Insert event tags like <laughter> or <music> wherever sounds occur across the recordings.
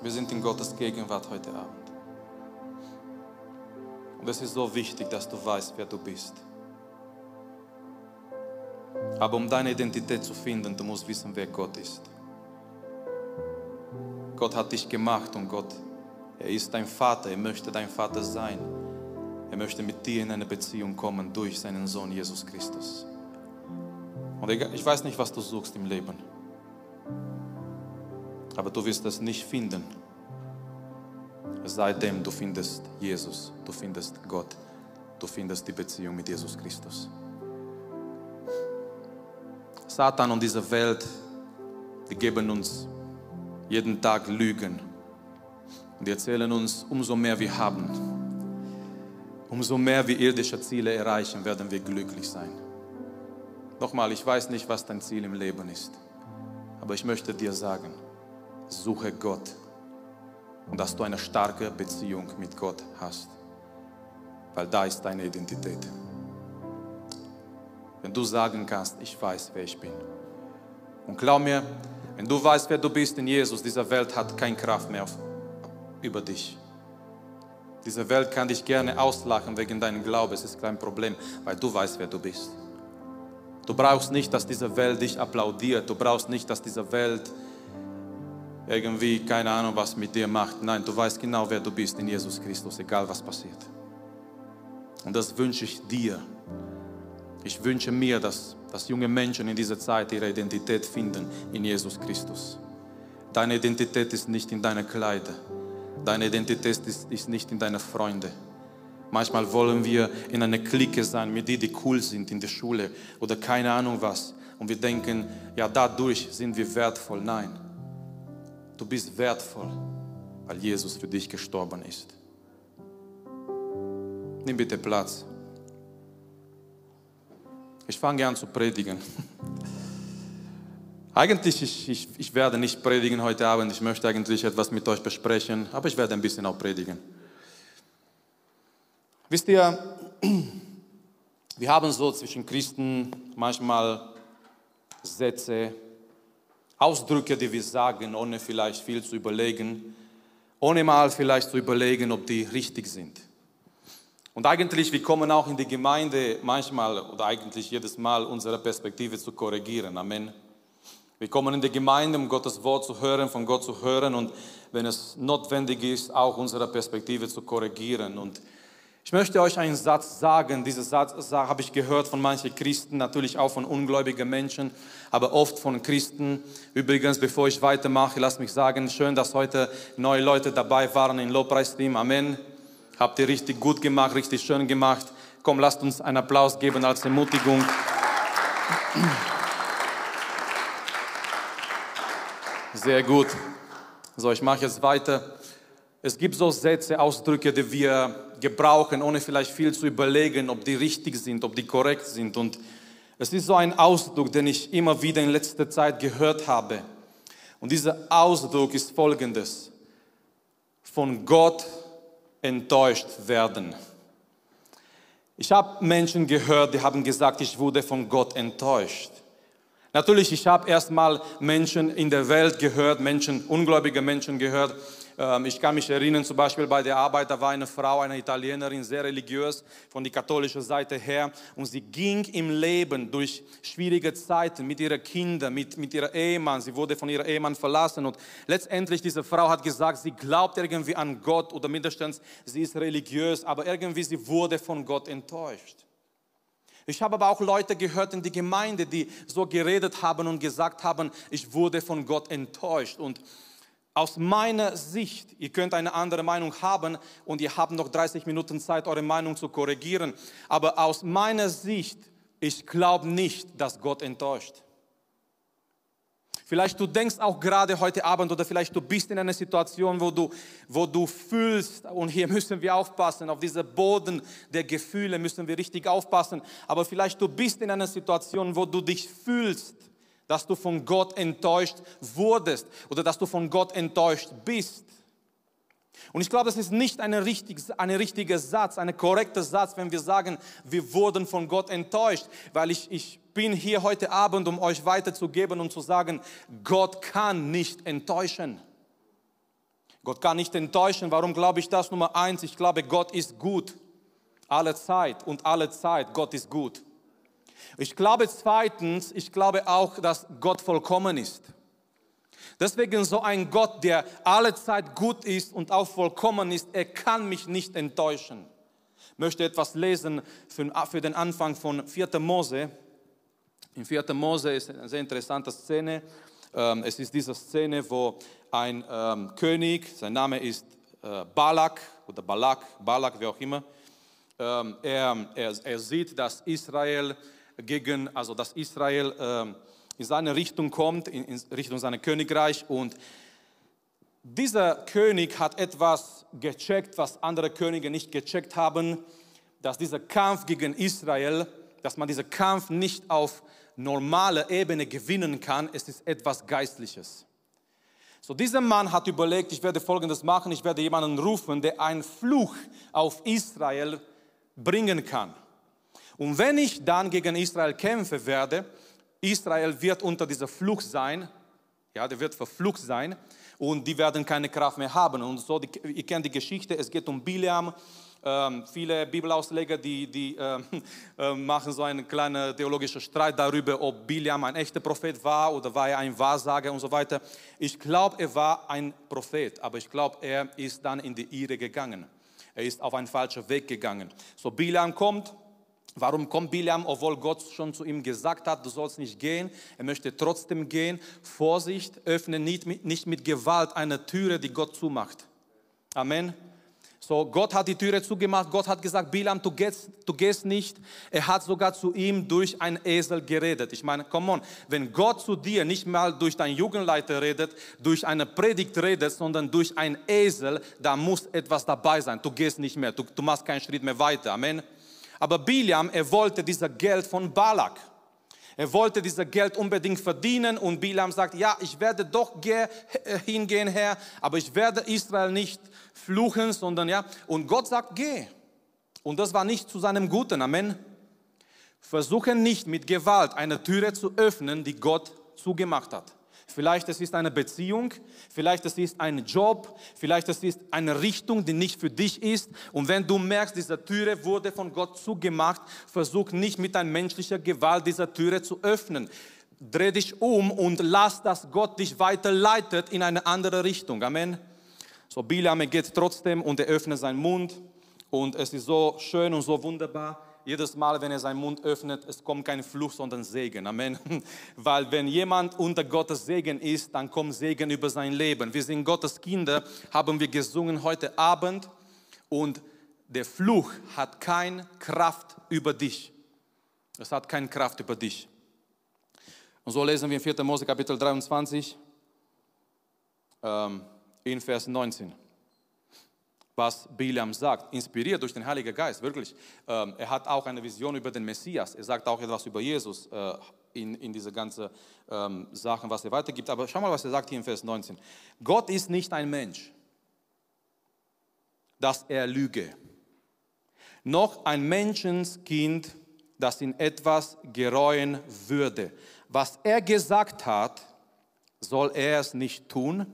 Wir sind in Gottes Gegenwart heute Abend. Und es ist so wichtig, dass du weißt, wer du bist. Aber um deine Identität zu finden, du musst wissen, wer Gott ist. Gott hat dich gemacht und Gott, er ist dein Vater, er möchte dein Vater sein. Er möchte mit dir in eine Beziehung kommen durch seinen Sohn Jesus Christus. Und ich weiß nicht, was du suchst im Leben, aber du wirst es nicht finden, seitdem du findest Jesus, du findest Gott, du findest die Beziehung mit Jesus Christus. Satan und diese Welt, die geben uns jeden Tag Lügen. Und die erzählen uns, umso mehr wir haben, umso mehr wir irdische Ziele erreichen, werden wir glücklich sein. Nochmal, ich weiß nicht, was dein Ziel im Leben ist, aber ich möchte dir sagen, suche Gott und dass du eine starke Beziehung mit Gott hast, weil da ist deine Identität. Wenn du sagen kannst, ich weiß, wer ich bin. Und glaub mir, wenn du weißt, wer du bist in Jesus, diese Welt hat keine Kraft mehr auf, über dich. Diese Welt kann dich gerne auslachen wegen deinem Glauben, es ist kein Problem, weil du weißt, wer du bist. Du brauchst nicht, dass diese Welt dich applaudiert. Du brauchst nicht, dass diese Welt irgendwie, keine Ahnung, was mit dir macht. Nein, du weißt genau, wer du bist in Jesus Christus, egal was passiert. Und das wünsche ich dir. Ich wünsche mir, dass, dass junge Menschen in dieser Zeit ihre Identität finden in Jesus Christus. Deine Identität ist nicht in deinen Kleider. Deine Identität ist, ist nicht in deinen Freunden. Manchmal wollen wir in einer Clique sein mit denen, die cool sind in der Schule oder keine Ahnung was. Und wir denken, ja, dadurch sind wir wertvoll. Nein, du bist wertvoll, weil Jesus für dich gestorben ist. Nimm bitte Platz. Ich fange an zu predigen. <laughs> Eigentlich, ich, ich, ich werde nicht predigen heute Abend. Ich möchte eigentlich etwas mit euch besprechen, aber ich werde ein bisschen auch predigen. Wisst ihr, <clears throat> wir haben so zwischen Christen manchmal Sätze, Ausdrücke, die wir sagen, ohne vielleicht viel zu überlegen, ohne mal vielleicht zu überlegen, ob die richtig sind. Und eigentlich, wir kommen auch in die Gemeinde manchmal oder eigentlich jedes Mal unsere Perspektive zu korrigieren. Amen. Wir kommen in die Gemeinde, um Gottes Wort zu hören, von Gott zu hören und wenn es notwendig ist, auch unsere Perspektive zu korrigieren. Und ich möchte euch einen Satz sagen. Diesen Satz habe ich gehört von manchen Christen, natürlich auch von ungläubigen Menschen, aber oft von Christen. Übrigens, bevor ich weitermache, lasst mich sagen, schön, dass heute neue Leute dabei waren im Lobpreisteam. Amen. Habt ihr richtig gut gemacht, richtig schön gemacht. Komm, lasst uns einen Applaus geben als Ermutigung. Sehr gut. So, ich mache jetzt weiter. Es gibt so Sätze, Ausdrücke, die wir gebrauchen, ohne vielleicht viel zu überlegen, ob die richtig sind, ob die korrekt sind. Und es ist so ein Ausdruck, den ich immer wieder in letzter Zeit gehört habe. Und dieser Ausdruck ist folgendes. Von Gott enttäuscht werden. Ich habe Menschen gehört, die haben gesagt, ich wurde von Gott enttäuscht. Natürlich, ich habe erstmal Menschen in der Welt gehört, Menschen, ungläubige Menschen gehört, ich kann mich erinnern, zum Beispiel bei der Arbeit, da war eine Frau, eine Italienerin, sehr religiös von der katholischen Seite her. Und sie ging im Leben durch schwierige Zeiten mit ihren Kindern, mit, mit ihrem Ehemann. Sie wurde von ihrem Ehemann verlassen. Und letztendlich, diese Frau hat gesagt, sie glaubt irgendwie an Gott oder mindestens sie ist religiös, aber irgendwie sie wurde von Gott enttäuscht. Ich habe aber auch Leute gehört in die Gemeinde, die so geredet haben und gesagt haben, ich wurde von Gott enttäuscht. Und aus meiner Sicht, ihr könnt eine andere Meinung haben und ihr habt noch 30 Minuten Zeit, eure Meinung zu korrigieren, aber aus meiner Sicht, ich glaube nicht, dass Gott enttäuscht. Vielleicht du denkst auch gerade heute Abend oder vielleicht du bist in einer Situation, wo du, wo du fühlst, und hier <laughs> müssen wir aufpassen, auf diese Boden der Gefühle müssen wir richtig aufpassen, aber vielleicht du bist in einer Situation, wo du dich fühlst, dass du von Gott enttäuscht wurdest oder dass du von Gott enttäuscht bist. Und ich glaube, das ist nicht ein richtig, richtiger Satz, ein korrekter Satz, wenn wir sagen, wir wurden von Gott enttäuscht, weil ich, ich bin hier heute Abend, um euch weiterzugeben und zu sagen, Gott kann nicht enttäuschen. Gott kann nicht enttäuschen. Warum glaube ich das? Nummer eins, ich glaube, Gott ist gut. Alle Zeit und alle Zeit, Gott ist gut. Ich glaube zweitens, ich glaube auch, dass Gott vollkommen ist. Deswegen so ein Gott, der alle Zeit gut ist und auch vollkommen ist, er kann mich nicht enttäuschen. Ich möchte etwas lesen für, den Anfang von 4. Mose. In 4. Mose ist eine sehr interessante Szene. Ähm, es ist diese Szene, wo ein ähm, König, sein Name ist äh, Balak oder Balak, Balak, wie auch immer, ähm, er, er, er, sieht, dass Israel gegen, also dass Israel ähm, in seine Richtung kommt, in, in Richtung seines Königreich und dieser König hat etwas gecheckt, was andere Könige nicht gecheckt haben, dass dieser Kampf gegen Israel, dass man diesen Kampf nicht auf normale Ebene gewinnen kann, es ist etwas Geistliches. So, dieser Mann hat überlegt, ich werde Folgendes machen, ich werde jemanden rufen, der einen Fluch auf Israel bringen kann. Und wenn ich dann gegen Israel kämpfen werde, Israel wird unter dieser Fluch sein, ja, der wird verflucht sein und die werden keine Kraft mehr haben. Und so, die, ihr kennt die Geschichte, es geht um Biliam, ähm, viele Bibelausleger, die, die äh, <laughs> äh, machen so einen kleinen theologischen Streit darüber, ob Biliam ein echter Prophet war oder war er ein Wahrsager und so weiter. Ich glaube, er war ein Prophet, aber ich glaube, er ist dann in die Irre gegangen. Er ist auf einen falschen Weg gegangen. So, Biliam kommt. Warum kommt Biliam, obwohl Gott schon zu ihm gesagt hat, du sollst nicht gehen? Er möchte trotzdem gehen. Vorsicht, öffne nicht mit, nicht mit Gewalt eine Türe, die Gott zumacht. Amen. So, Gott hat die Türe zugemacht. Gott hat gesagt, Bilam, du gehst, du gehst nicht. Er hat sogar zu ihm durch einen Esel geredet. Ich meine, come on, wenn Gott zu dir nicht mal durch deinen Jugendleiter redet, durch eine Predigt redet, sondern durch einen Esel, da muss etwas dabei sein. Du gehst nicht mehr, du, du machst keinen Schritt mehr weiter. Amen. Aber Biliam, er wollte dieser Geld von Balak. Er wollte dieses Geld unbedingt verdienen und Bilam sagt, ja, ich werde doch hingehen, Herr, aber ich werde Israel nicht fluchen, sondern ja, und Gott sagt, geh. Und das war nicht zu seinem Guten, Amen. Versuche nicht mit Gewalt eine Türe zu öffnen, die Gott zugemacht hat. Vielleicht es ist eine Beziehung, vielleicht es ist ein Job, vielleicht es ist eine Richtung, die nicht für dich ist. Und wenn du merkst, diese Türe wurde von Gott zugemacht, versuch nicht mit einer menschlichen Gewalt diese Türe zu öffnen. Dreh dich um und lass, dass Gott dich weiterleitet in eine andere Richtung. Amen. So, Bilam geht trotzdem und er öffnet seinen Mund und es ist so schön und so wunderbar. Jedes Mal, wenn er seinen Mund öffnet, es kommt kein Fluch, sondern Segen. Amen. <laughs> Weil wenn jemand unter Gottes Segen ist, dann kommt Segen über sein Leben. Wir sind Gottes Kinder, haben wir gesungen heute Abend und der Fluch hat keine Kraft über dich. Es hat keine Kraft über dich. Und so lesen wir in 4. Mose Kapitel 23. Ähm, in Vers 19. Was Bilam sagt, inspiriert durch den Heiligen Geist, wirklich. Ähm, er hat auch eine Vision über den Messias. Er sagt auch etwas über Jesus äh, in, in diese ganzen ähm, Sachen, was er weitergibt. Aber schau mal, was er sagt hier in Vers 19. Gott ist nicht ein Mensch, dass er lüge. Noch ein Menschenskind, das in etwas gereuen würde. Was er gesagt hat, soll er es nicht tun?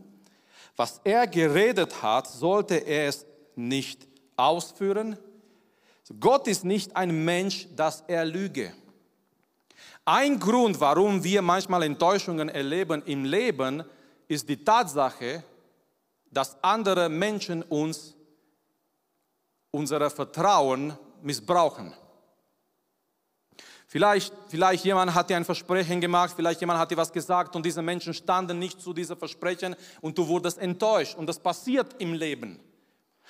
Was er geredet hat, sollte er es nicht ausführen. Gott ist nicht ein Mensch, dass er lüge. Ein Grund, warum wir manchmal Enttäuschungen erleben im Leben, ist die Tatsache, dass andere Menschen uns unser Vertrauen missbrauchen. Vielleicht, vielleicht jemand hat dir ein Versprechen gemacht, vielleicht jemand hat dir was gesagt und diese Menschen standen nicht zu diesem Versprechen und du wurdest enttäuscht und das passiert im Leben.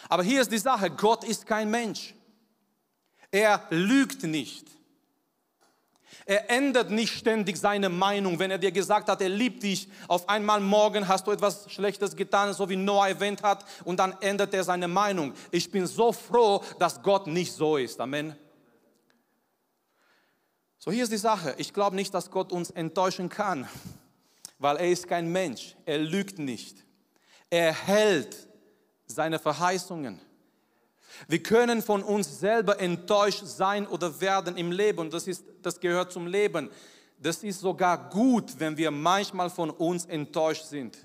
Aber hier ist die Sache, Gott ist kein Mensch. Er lügt nicht. Er ändert nicht ständig seine Meinung. Wenn er dir gesagt hat, er liebt dich, auf einmal morgen hast du etwas Schlechtes getan, so wie Noah erwähnt hat, und dann ändert er seine Meinung. Ich bin so froh, dass Gott nicht so ist. Amen. So, hier ist die Sache. Ich glaube nicht, dass Gott uns enttäuschen kann, <laughs> weil er ist kein Mensch. Er lügt nicht. Er hält seine Verheißungen. Wir können von uns selber enttäuscht sein oder werden im Leben. Das, ist, das gehört zum Leben. Das ist sogar gut, wenn wir manchmal von uns enttäuscht sind.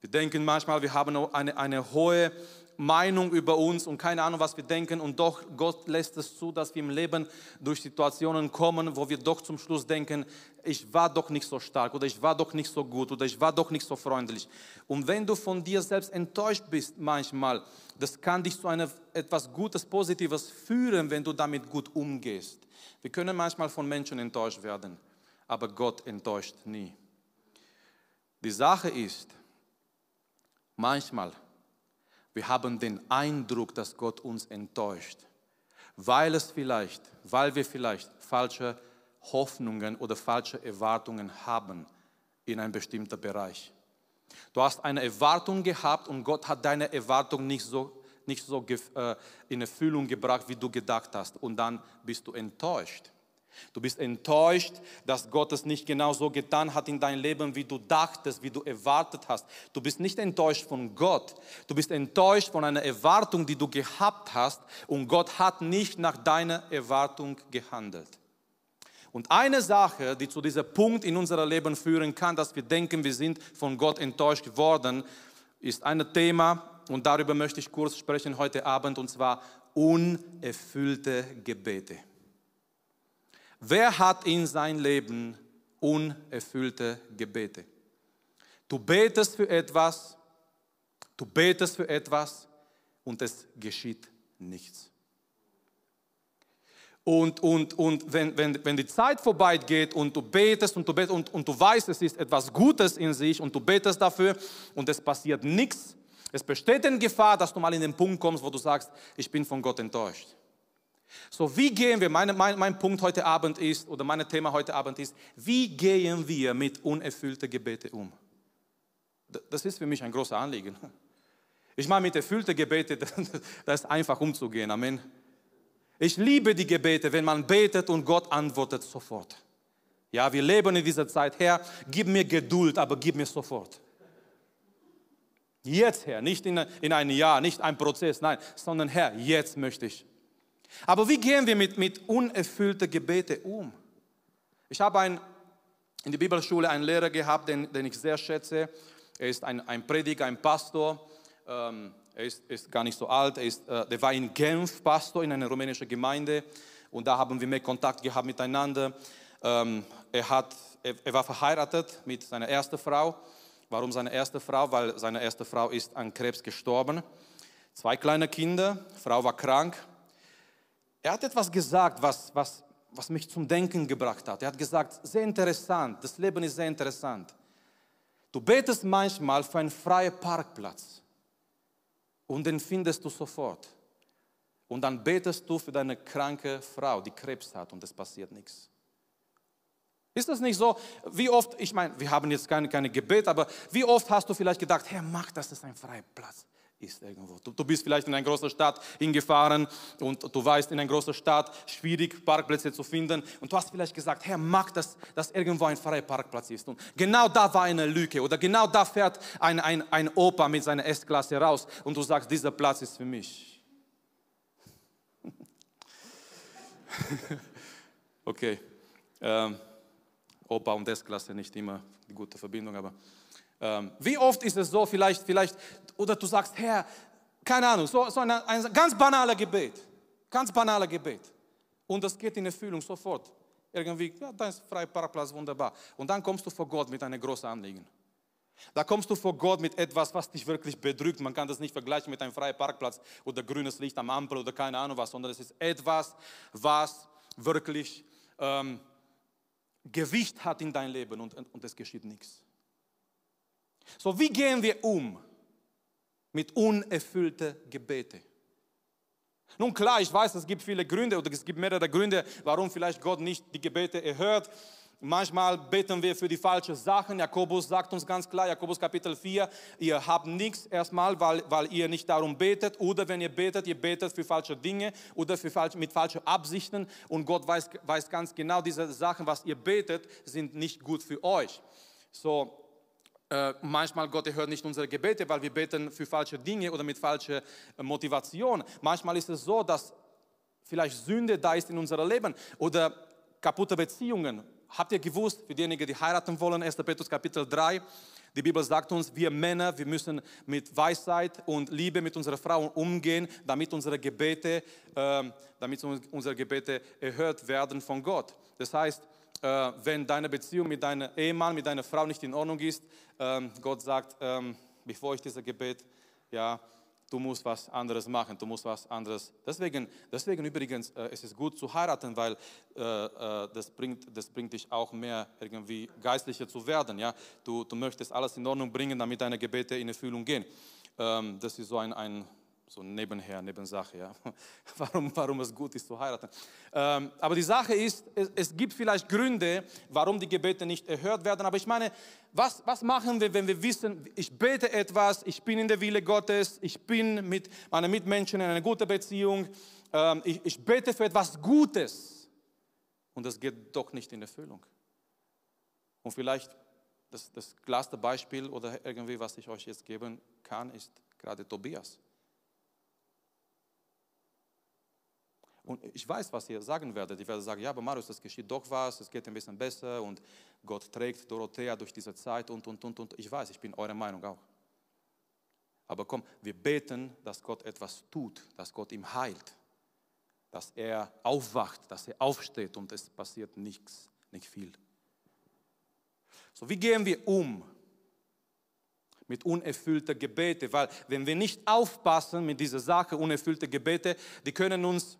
Wir denken manchmal, wir haben eine, eine hohe Meinung über uns und keine Ahnung, was wir denken. Und doch, Gott lässt es zu, dass wir im Leben durch Situationen kommen, wo wir doch zum Schluss denken, ich war doch nicht so stark oder ich war doch nicht so gut oder ich war doch nicht so freundlich. Und wenn du von dir selbst enttäuscht bist manchmal, das kann dich zu einem etwas Gutes, Positives führen, wenn du damit gut umgehst. Wir können manchmal von Menschen enttäuscht werden, aber Gott enttäuscht nie. Die Sache ist, manchmal wir haben den Eindruck, dass Gott uns enttäuscht, weil es vielleicht, weil wir vielleicht falsche Hoffnungen oder falsche Erwartungen haben in einem bestimmten Bereich. Du hast eine Erwartung gehabt und Gott hat deine Erwartung nicht so, nicht so äh, in Erfüllung gebracht, wie du gedacht hast. Und dann bist du enttäuscht. Du bist enttäuscht, dass Gott es nicht genau so getan hat in deinem Leben, wie du dachtest, wie du erwartet hast. Du bist nicht enttäuscht von Gott. Du bist enttäuscht von einer Erwartung, die du gehabt hast und Gott hat nicht nach deiner Erwartung gehandelt. Und eine Sache, die zu diesem Punkt in unserem Leben führen kann, dass wir denken, wir sind von Gott enttäuscht worden, ist ein Thema und darüber möchte ich kurz sprechen heute Abend und zwar unerfüllte Gebete. Wer hat in sein Leben unerfüllte Gebete? Du betest für etwas, du betest für etwas und es geschieht nichts. Und, und, und wenn, wenn, wenn die Zeit vorbeigeht und du betest und du betest und, und du weißt, es ist etwas Gutes in sich und du betest dafür und es passiert nichts, es besteht in Gefahr, dass du mal in den Punkt kommst, wo du sagst, ich bin von Gott enttäuscht. So, wie gehen wir, meine, mein, mein Punkt heute Abend ist, oder mein Thema heute Abend ist, wie gehen wir mit unerfüllten Gebeten um? Das ist für mich ein großes Anliegen. Ich meine, mit erfüllten Gebeten, <laughs> das ist einfach umzugehen. Amen. Ich liebe die Gebete, wenn man betet und Gott antwortet sofort. Ja, wir leben in dieser Zeit. Herr, gib mir Geduld, aber gib mir sofort. Jetzt, Herr, nicht in, in ein Jahr, nicht ein Prozess, nein, sondern Herr, jetzt möchte ich. Aber wie gehen wir mit, mit unerfüllten Gebeten um? Ich habe ein, in der Bibelschule einen Lehrer gehabt, den, den ich sehr schätze. Er ist ein, ein Prediger, ein Pastor. Ähm, er ist, ist, gar nicht so alt. Er, ist, äh, der war in Genf Pastor in einer rumänischen Gemeinde. Und da haben wir mehr Kontakt gehabt miteinander. Ähm, er, hat, er, er war verheiratet mit seiner ersten Frau. Warum seine erste Frau? Weil seine erste Frau ist an Krebs gestorben. Zwei kleine Kinder, Frau war krank er hat etwas gesagt, was, was, was mich zum Denken gebracht hat. Er hat gesagt, sehr interessant, das Leben ist sehr interessant. Du betest manchmal für einen freien Parkplatz und den findest du sofort. Und dann betest du für deine kranke Frau, die Krebs hat und es passiert nichts. Ist das nicht so? Wie oft, ich meine, wir haben jetzt keine, keine Gebet, aber wie oft hast du vielleicht gedacht, Herr, mach, dass es ein freier Platz ist irgendwo. Du, du, bist vielleicht in eine große Stadt hingefahren und du weißt, in einer großen Stadt schwierig Parkplätze zu finden und du hast vielleicht gesagt, Herr, mach das, dass irgendwo ein freier Parkplatz ist. Und genau da war eine Lücke oder genau da fährt ein, ein, ein Opa mit seiner S-Klasse raus und du sagst, dieser Platz ist für mich. <laughs> okay. Ähm, Opa und S-Klasse nicht immer die gute Verbindung, aber ähm, wie oft ist es so, vielleicht, vielleicht, oder du sagst, Herr, keine Ahnung, so, so ein, ein ganz banaler Gebet, ganz banaler Gebet. Und das geht in Erfüllung sofort. Irgendwie, ja, da ist freier Parkplatz, wunderbar. Und dann kommst du vor Gott mit einem großen Anliegen. Da kommst du vor Gott mit etwas, was dich wirklich bedrückt. Man kann das nicht vergleichen mit einem freien Parkplatz oder grünes Licht am Ampel oder keine Ahnung was, sondern es ist etwas, was wirklich ähm, Gewicht hat in dein Leben und, und es geschieht nichts. So, wie gehen wir um mit unerfüllten Gebeten? Nun klar, ich weiß, es gibt viele Gründe oder es gibt mehrere Gründe, warum vielleicht Gott nicht die Gebete erhört. Manchmal beten wir für die falschen Sachen. Jakobus sagt uns ganz klar, Jakobus Kapitel 4, ihr habt nichts erstmal, weil, weil ihr nicht darum betet. Oder wenn ihr betet, ihr betet für falsche Dinge oder für falsch, mit falschen Absichten. Und Gott weiß, weiß ganz genau, diese Sachen, was ihr betet, sind nicht gut für euch. So, äh, manchmal Gott hört nicht unsere Gebete, weil wir beten für falsche Dinge oder mit falscher äh, Motivation. Manchmal ist es so, dass vielleicht Sünde da ist in unserem Leben oder kaputte Beziehungen. Habt ihr gewusst, für diejenigen, die heiraten wollen, 1. Petrus Kapitel 3, Die Bibel sagt uns, wir Männer, wir müssen mit Weisheit und Liebe mit unseren Frauen umgehen, damit unsere Gebete, äh, damit unsere Gebete erhört werden von Gott. Das heißt, äh, wenn deine Beziehung mit deinem Ehemann, mit deiner Frau nicht in Ordnung ist, äh, Gott sagt, ähm, bevor ich dieses Gebet, ja, du musst was anderes machen, du musst was anderes. Deswegen, deswegen übrigens, äh, es ist gut zu heiraten, weil äh, äh, das, bringt, das bringt dich auch mehr irgendwie geistlicher zu werden. Ja? Du, du möchtest alles in Ordnung bringen, damit deine Gebete in Erfüllung gehen. Ähm, das ist so ein, ein so nebenher, Nebensache, ja. <laughs> warum, warum es gut ist zu heiraten. Ähm, aber die Sache ist, es, es, gibt vielleicht Gründe, warum die Gebete nicht erhört werden. Aber ich meine, was, was machen wir, wenn wir wissen, ich bete etwas, ich bin in der Wille Gottes, ich bin mit meinen Mitmenschen in einer guten Beziehung, ähm, ich, ich bete für etwas Gutes und es geht doch nicht in Erfüllung. Und vielleicht das, das klarste Beispiel oder irgendwie, was ich euch jetzt geben kann, ist gerade Tobias. Und ich weiß, was ihr sagen werdet. Ich werde sagen, ja, aber Marius, es geschieht doch was, es geht ein bisschen besser und Gott trägt Dorothea durch diese Zeit und, und, und, und. Ich weiß, ich bin eurer Meinung auch. Aber komm, wir beten, dass Gott etwas tut, dass Gott ihm heilt, dass er aufwacht, dass er aufsteht und es passiert nichts, nicht viel. So, wie gehen wir um mit unerfüllten Gebeten? Weil wenn wir nicht aufpassen mit dieser Sache, unerfüllte Gebete, die können uns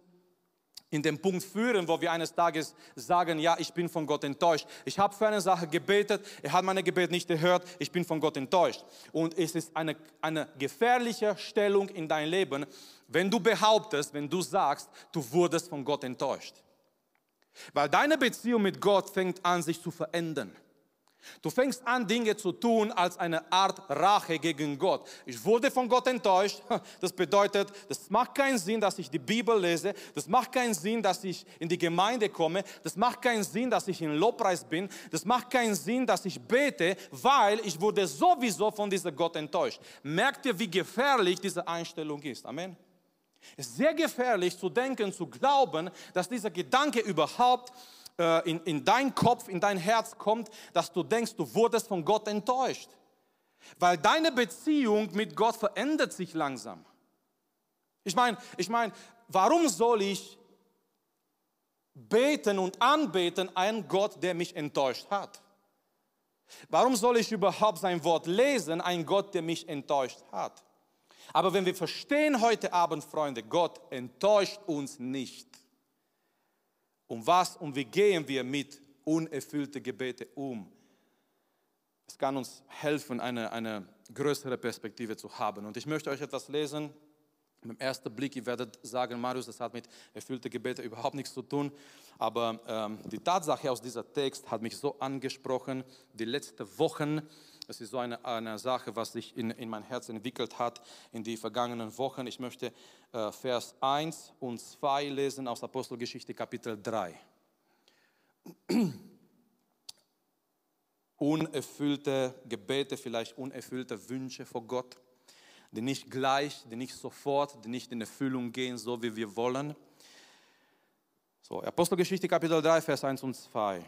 in den Punkt führen, wo wir eines Tages sagen, ja, ich bin von Gott enttäuscht. Ich habe für eine Sache gebetet, er hat meine Gebet nicht gehört, ich bin von Gott enttäuscht. Und es ist eine, eine gefährliche Stellung in dein Leben, wenn du behauptest, wenn du sagst, du wurdest von Gott enttäuscht. Weil deine Beziehung mit Gott fängt an, sich zu verändern. Du fängst an, Dinge zu tun als eine Art Rache gegen Gott. Ich wurde von Gott enttäuscht. <laughs> Das bedeutet, das macht keinen Sinn, dass ich die Bibel lese. Das macht keinen Sinn, dass ich in die Gemeinde komme. Das macht keinen Sinn, dass ich in Lobpreis bin. Das macht keinen Sinn, dass ich bete, weil ich wurde sowieso von diesem Gott enttäuscht. Merkt ihr, wie gefährlich diese Einstellung ist? Amen. Es ist sehr gefährlich zu denken, zu glauben, dass dieser Gedanke überhaupt äh, in, in dein Kopf, in dein Herz kommt, dass du denkst, du wurdest von Gott enttäuscht. Weil deine Beziehung mit Gott verändert sich langsam. Ich meine, ich meine, warum soll ich beten und anbeten einen Gott, der mich enttäuscht hat? Warum soll ich überhaupt sein Wort lesen, einen Gott, der mich enttäuscht hat? Aber wenn wir verstehen heute Abend, Freunde, Gott enttäuscht uns nicht. Um was und wie gehen wir mit unerfüllten Gebeten um? Es kann uns helfen, eine, eine größere Perspektive zu haben. Und ich möchte euch etwas lesen. Im ersten Blick, ihr werdet sagen, Marius, das hat mit erfüllten Gebeten überhaupt nichts zu tun. Aber ähm, die Tatsache aus dieser Text hat mich so angesprochen. Die letzten Wochen es ist so eine, eine Sache, was sich in, in mein Herz entwickelt hat in die vergangenen Wochen. Ich möchte äh, Vers 1 und 2 lesen aus Apostelgeschichte Kapitel 3. <clears throat> unerfüllte Gebete, vielleicht unerfüllte Wünsche vor Gott, die nicht gleich, die nicht sofort, die nicht in Erfüllung gehen, so wie wir wollen. So, Apostelgeschichte Kapitel 3, Vers 1 und 2.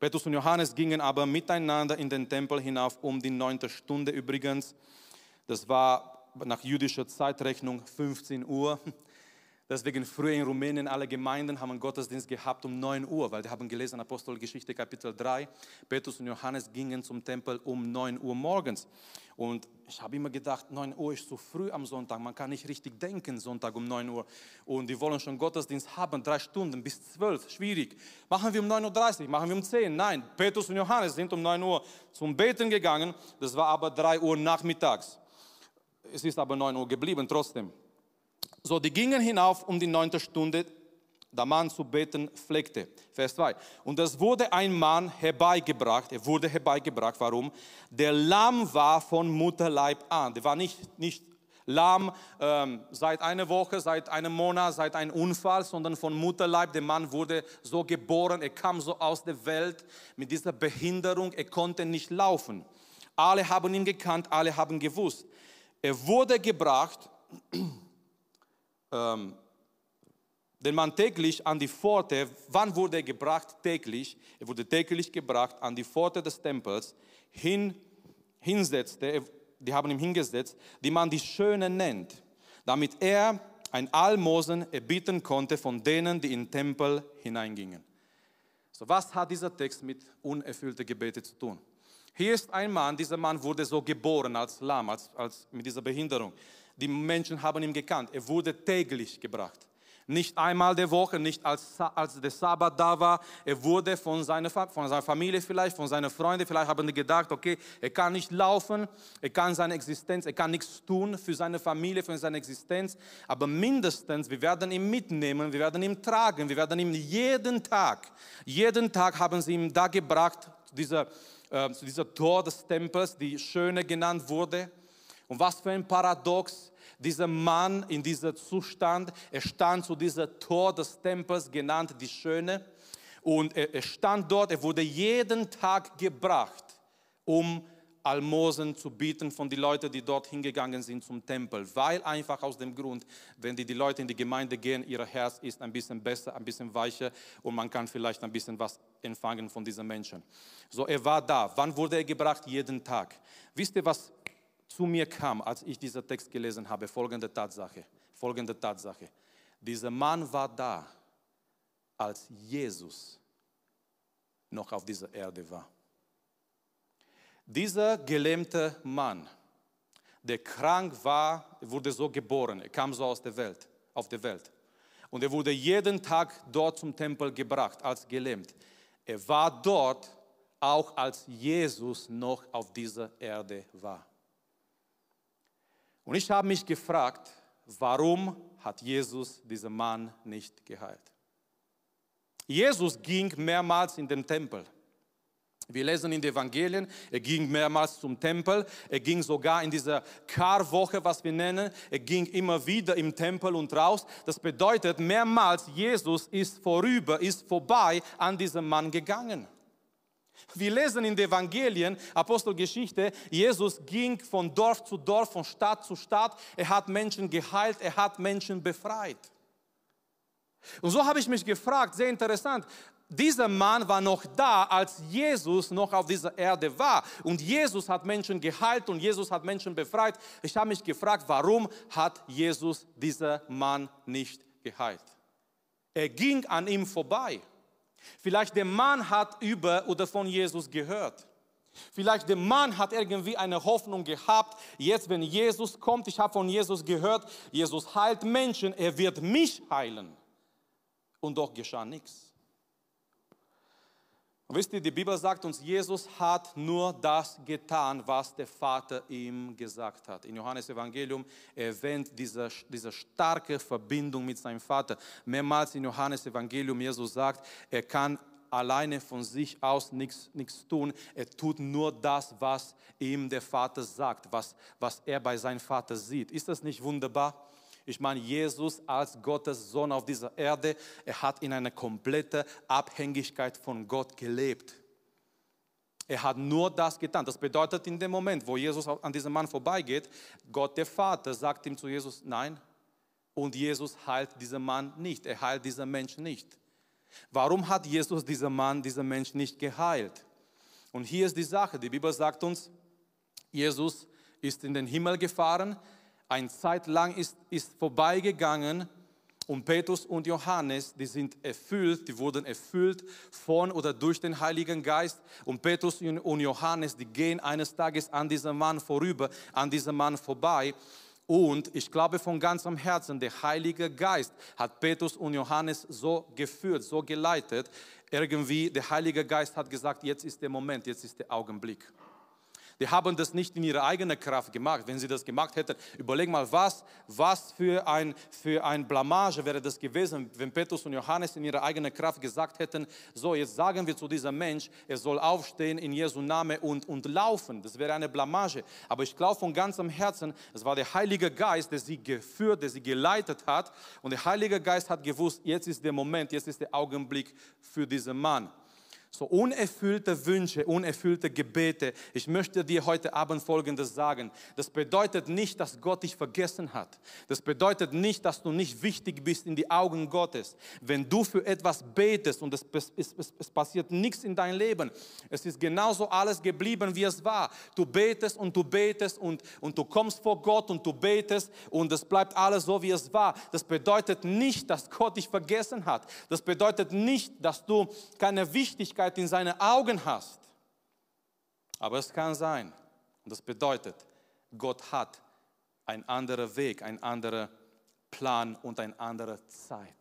Petrus und Johannes gingen aber miteinander in den Tempel hinauf um die neunte Stunde übrigens. Das war nach jüdischer Zeitrechnung 15 Uhr. Deswegen früher in Rumänien alle Gemeinden haben Gottesdienst gehabt um 9 Uhr, weil die haben gelesen Apostelgeschichte Kapitel 3. Petrus und Johannes gingen zum Tempel um 9 Uhr morgens. Und ich habe immer gedacht, 9 Uhr ist zu früh am Sonntag. Man kann nicht richtig denken Sonntag um 9 Uhr. Und die wollen schon Gottesdienst haben, drei Stunden bis 12. Schwierig. Machen wir um 9.30 Uhr, machen wir um 10 Uhr. Nein, Petrus und Johannes sind um 9 Uhr zum Beten gegangen. Das war aber 3 Uhr nachmittags. Es ist aber 9 Uhr geblieben trotzdem. So, die gingen hinauf um die neunte Stunde, der Mann zu beten pflegte. Vers 2. Und es wurde ein Mann herbeigebracht, er wurde herbeigebracht, warum? Der lahm war von Mutterleib an. Der war nicht, nicht lahm ähm, seit einer Woche, seit einem Monat, seit einem Unfall, sondern von Mutterleib. Der Mann wurde so geboren, er kam so aus der Welt mit dieser Behinderung, er konnte nicht laufen. Alle haben ihn gekannt, alle haben gewusst. Er wurde gebracht ähm, den man täglich an die Pforte, wann wurde er gebracht? Täglich. Er wurde täglich gebracht an die Pforte des Tempels hin hinsetzte, die haben ihn hingesetzt, die man die Schöne nennt, damit er ein Almosen erbitten konnte von denen, die in den Tempel hineingingen. So, was hat dieser Text mit unerfüllten Gebete zu tun? Hier ist ein Mann, dieser Mann wurde so geboren als Lamm, als, als mit dieser Behinderung. Die Menschen haben ihn gekannt. Er wurde täglich gebracht. Nicht einmal der Woche, nicht als, als der Sabbat da war. Er wurde von seiner, von seiner Familie vielleicht, von seinen Freunden, vielleicht haben die gedacht, okay, er kann nicht laufen, er kann seine Existenz, er kann nichts tun für seine Familie, für seine Existenz. Aber mindestens, wir werden ihn mitnehmen, wir werden ihn tragen, wir werden ihn jeden Tag, jeden Tag haben sie ihn da gebracht, dieser, äh, dieser Tor des Tempels, die Schöne genannt wurde. Und was für ein Paradox, dieser Mann in diesem Zustand, er stand zu dieser Tor des Tempels, genannt die Schöne. Und er, er stand dort, er wurde jeden Tag gebracht, um Almosen zu bieten von den Leuten, die dort hingegangen sind zum Tempel. Weil einfach aus dem Grund, wenn die, die Leute in die Gemeinde gehen, ihr Herz ist ein bisschen besser, ein bisschen weicher und man kann vielleicht ein bisschen was empfangen von diesen Menschen. So, er war da. Wann wurde er gebracht? Jeden Tag. Wisst ihr, was zu mir kam, als ich diesen Text gelesen habe, folgende Tatsache, folgende Tatsache. Dieser Mann war da, als Jesus noch auf dieser Erde war. Dieser gelähmte Mann, der krank war, wurde so geboren, er kam so aus der Welt, auf der Welt. Und er wurde jeden Tag dort zum Tempel gebracht, als gelähmt. Er war dort, auch als Jesus noch auf dieser Erde war. Und ich habe mich gefragt, warum hat Jesus diesen Mann nicht geheilt? Jesus ging mehrmals in den Tempel. Wir lesen in den Evangelien, er ging mehrmals zum Tempel, er ging sogar in dieser Karwoche, was wir nennen, er ging immer wieder im Tempel und raus. Das bedeutet, mehrmals Jesus ist vorüber, ist vorbei an diesem Mann gegangen. Wir lesen in den Evangelien, Apostelgeschichte, Jesus ging von Dorf zu Dorf, von Stadt zu Stadt. Er hat Menschen geheilt, er hat Menschen befreit. Und so habe ich mich gefragt, sehr interessant, dieser Mann war noch da, als Jesus noch auf dieser Erde war. Und Jesus hat Menschen geheilt und Jesus hat Menschen befreit. Ich habe mich gefragt, warum hat Jesus dieser Mann nicht geheilt? Er ging an ihm vorbei. Vielleicht der Mann hat über oder von Jesus gehört. Vielleicht der Mann hat irgendwie eine Hoffnung gehabt, jetzt wenn Jesus kommt, ich habe von Jesus gehört, Jesus heilt Menschen, er wird mich heilen. Und doch geschah nichts. Und wisst ihr, die Bibel sagt uns, Jesus hat nur das getan, was der Vater ihm gesagt hat. In Johannes Evangelium erwähnt diese, diese starke Verbindung mit seinem Vater. Mehrmals in Johannes Evangelium Jesus sagt, er kann alleine von sich aus nichts, tun. Er tut nur das, was ihm der Vater sagt, was, was er bei seinem Vater sieht. Ist das nicht wunderbar? Ich meine, Jesus als Gottes Sohn auf dieser Erde, er hat in einer kompletten Abhängigkeit von Gott gelebt. Er hat nur das getan. Das bedeutet, in dem Moment, wo Jesus an diesem Mann vorbeigeht, Gott der Vater sagt ihm zu Jesus, nein. Und Jesus heilt diesen Mann nicht. Er heilt diesen Menschen nicht. Warum hat Jesus diesen Mann, diesen Menschen nicht geheilt? Und hier ist die Sache. Die Bibel sagt uns, Jesus ist in den Himmel gefahren, eine Zeit lang ist, ist vorbeigegangen und Petrus und Johannes, die sind erfüllt, die wurden erfüllt von oder durch den Heiligen Geist. Und Petrus und Johannes, die gehen eines Tages an diesem Mann vorüber, an diesem Mann vorbei. Und ich glaube von ganzem Herzen, der Heilige Geist hat Petrus und Johannes so geführt, so geleitet. Irgendwie, der Heilige Geist hat gesagt, jetzt ist der Moment, jetzt ist der Augenblick. Die haben das nicht in ihrer eigenen Kraft gemacht. Wenn sie das gemacht hätten, überleg mal, was, was für, ein, für ein Blamage wäre das gewesen, wenn Petrus und Johannes in ihrer eigenen Kraft gesagt hätten, so jetzt sagen wir zu diesem Mensch, er soll aufstehen in Jesu Name und, und laufen. Das wäre eine Blamage. Aber ich glaube von ganzem Herzen, es war der Heilige Geist, der sie geführt, der sie geleitet hat. Und der Heilige Geist hat gewusst, jetzt ist der Moment, jetzt ist der Augenblick für diesen Mann. So unerfüllte Wünsche, unerfüllte Gebete. Ich möchte dir heute Abend Folgendes sagen. Das bedeutet nicht, dass Gott dich vergessen hat. Das bedeutet nicht, dass du nicht wichtig bist in die Augen Gottes. Wenn du für etwas betest und es, es, es, es passiert nichts in dein Leben, es ist genauso alles geblieben, wie es war. Du betest und du betest und, und du kommst vor Gott und du betest und es bleibt alles so, wie es war. Das bedeutet nicht, dass Gott dich vergessen hat. Das bedeutet nicht, dass du keine Wichtigkeit Herrlichkeit in seine Augen hast. Aber es kann sein, und das bedeutet, Gott hat einen anderen Weg, einen anderen Plan und eine andere Zeit.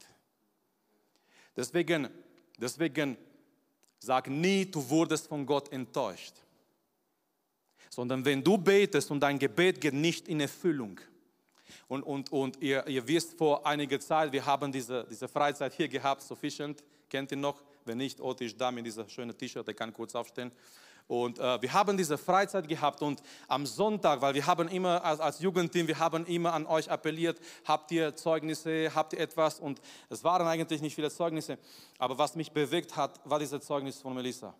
Deswegen, deswegen sag nie, du wurdest von Gott enttäuscht. Sondern wenn du betest und dein Gebet geht nicht in Erfüllung, und, und, und ihr, ihr wisst vor einiger Zeit, wir haben diese, diese Freizeit hier gehabt, Sufficient, kennt ihr noch? Wenn nicht, Oti ist da mit dieser schönen T-Shirt, der kann kurz aufstehen. Und äh, wir haben diese Freizeit gehabt und am Sonntag, weil wir haben immer als, als Jugendteam, wir haben immer an euch appelliert, habt ihr Zeugnisse, habt ihr etwas? Und es waren eigentlich nicht viele Zeugnisse, aber was mich bewegt hat, war dieses Zeugnis von Melissa.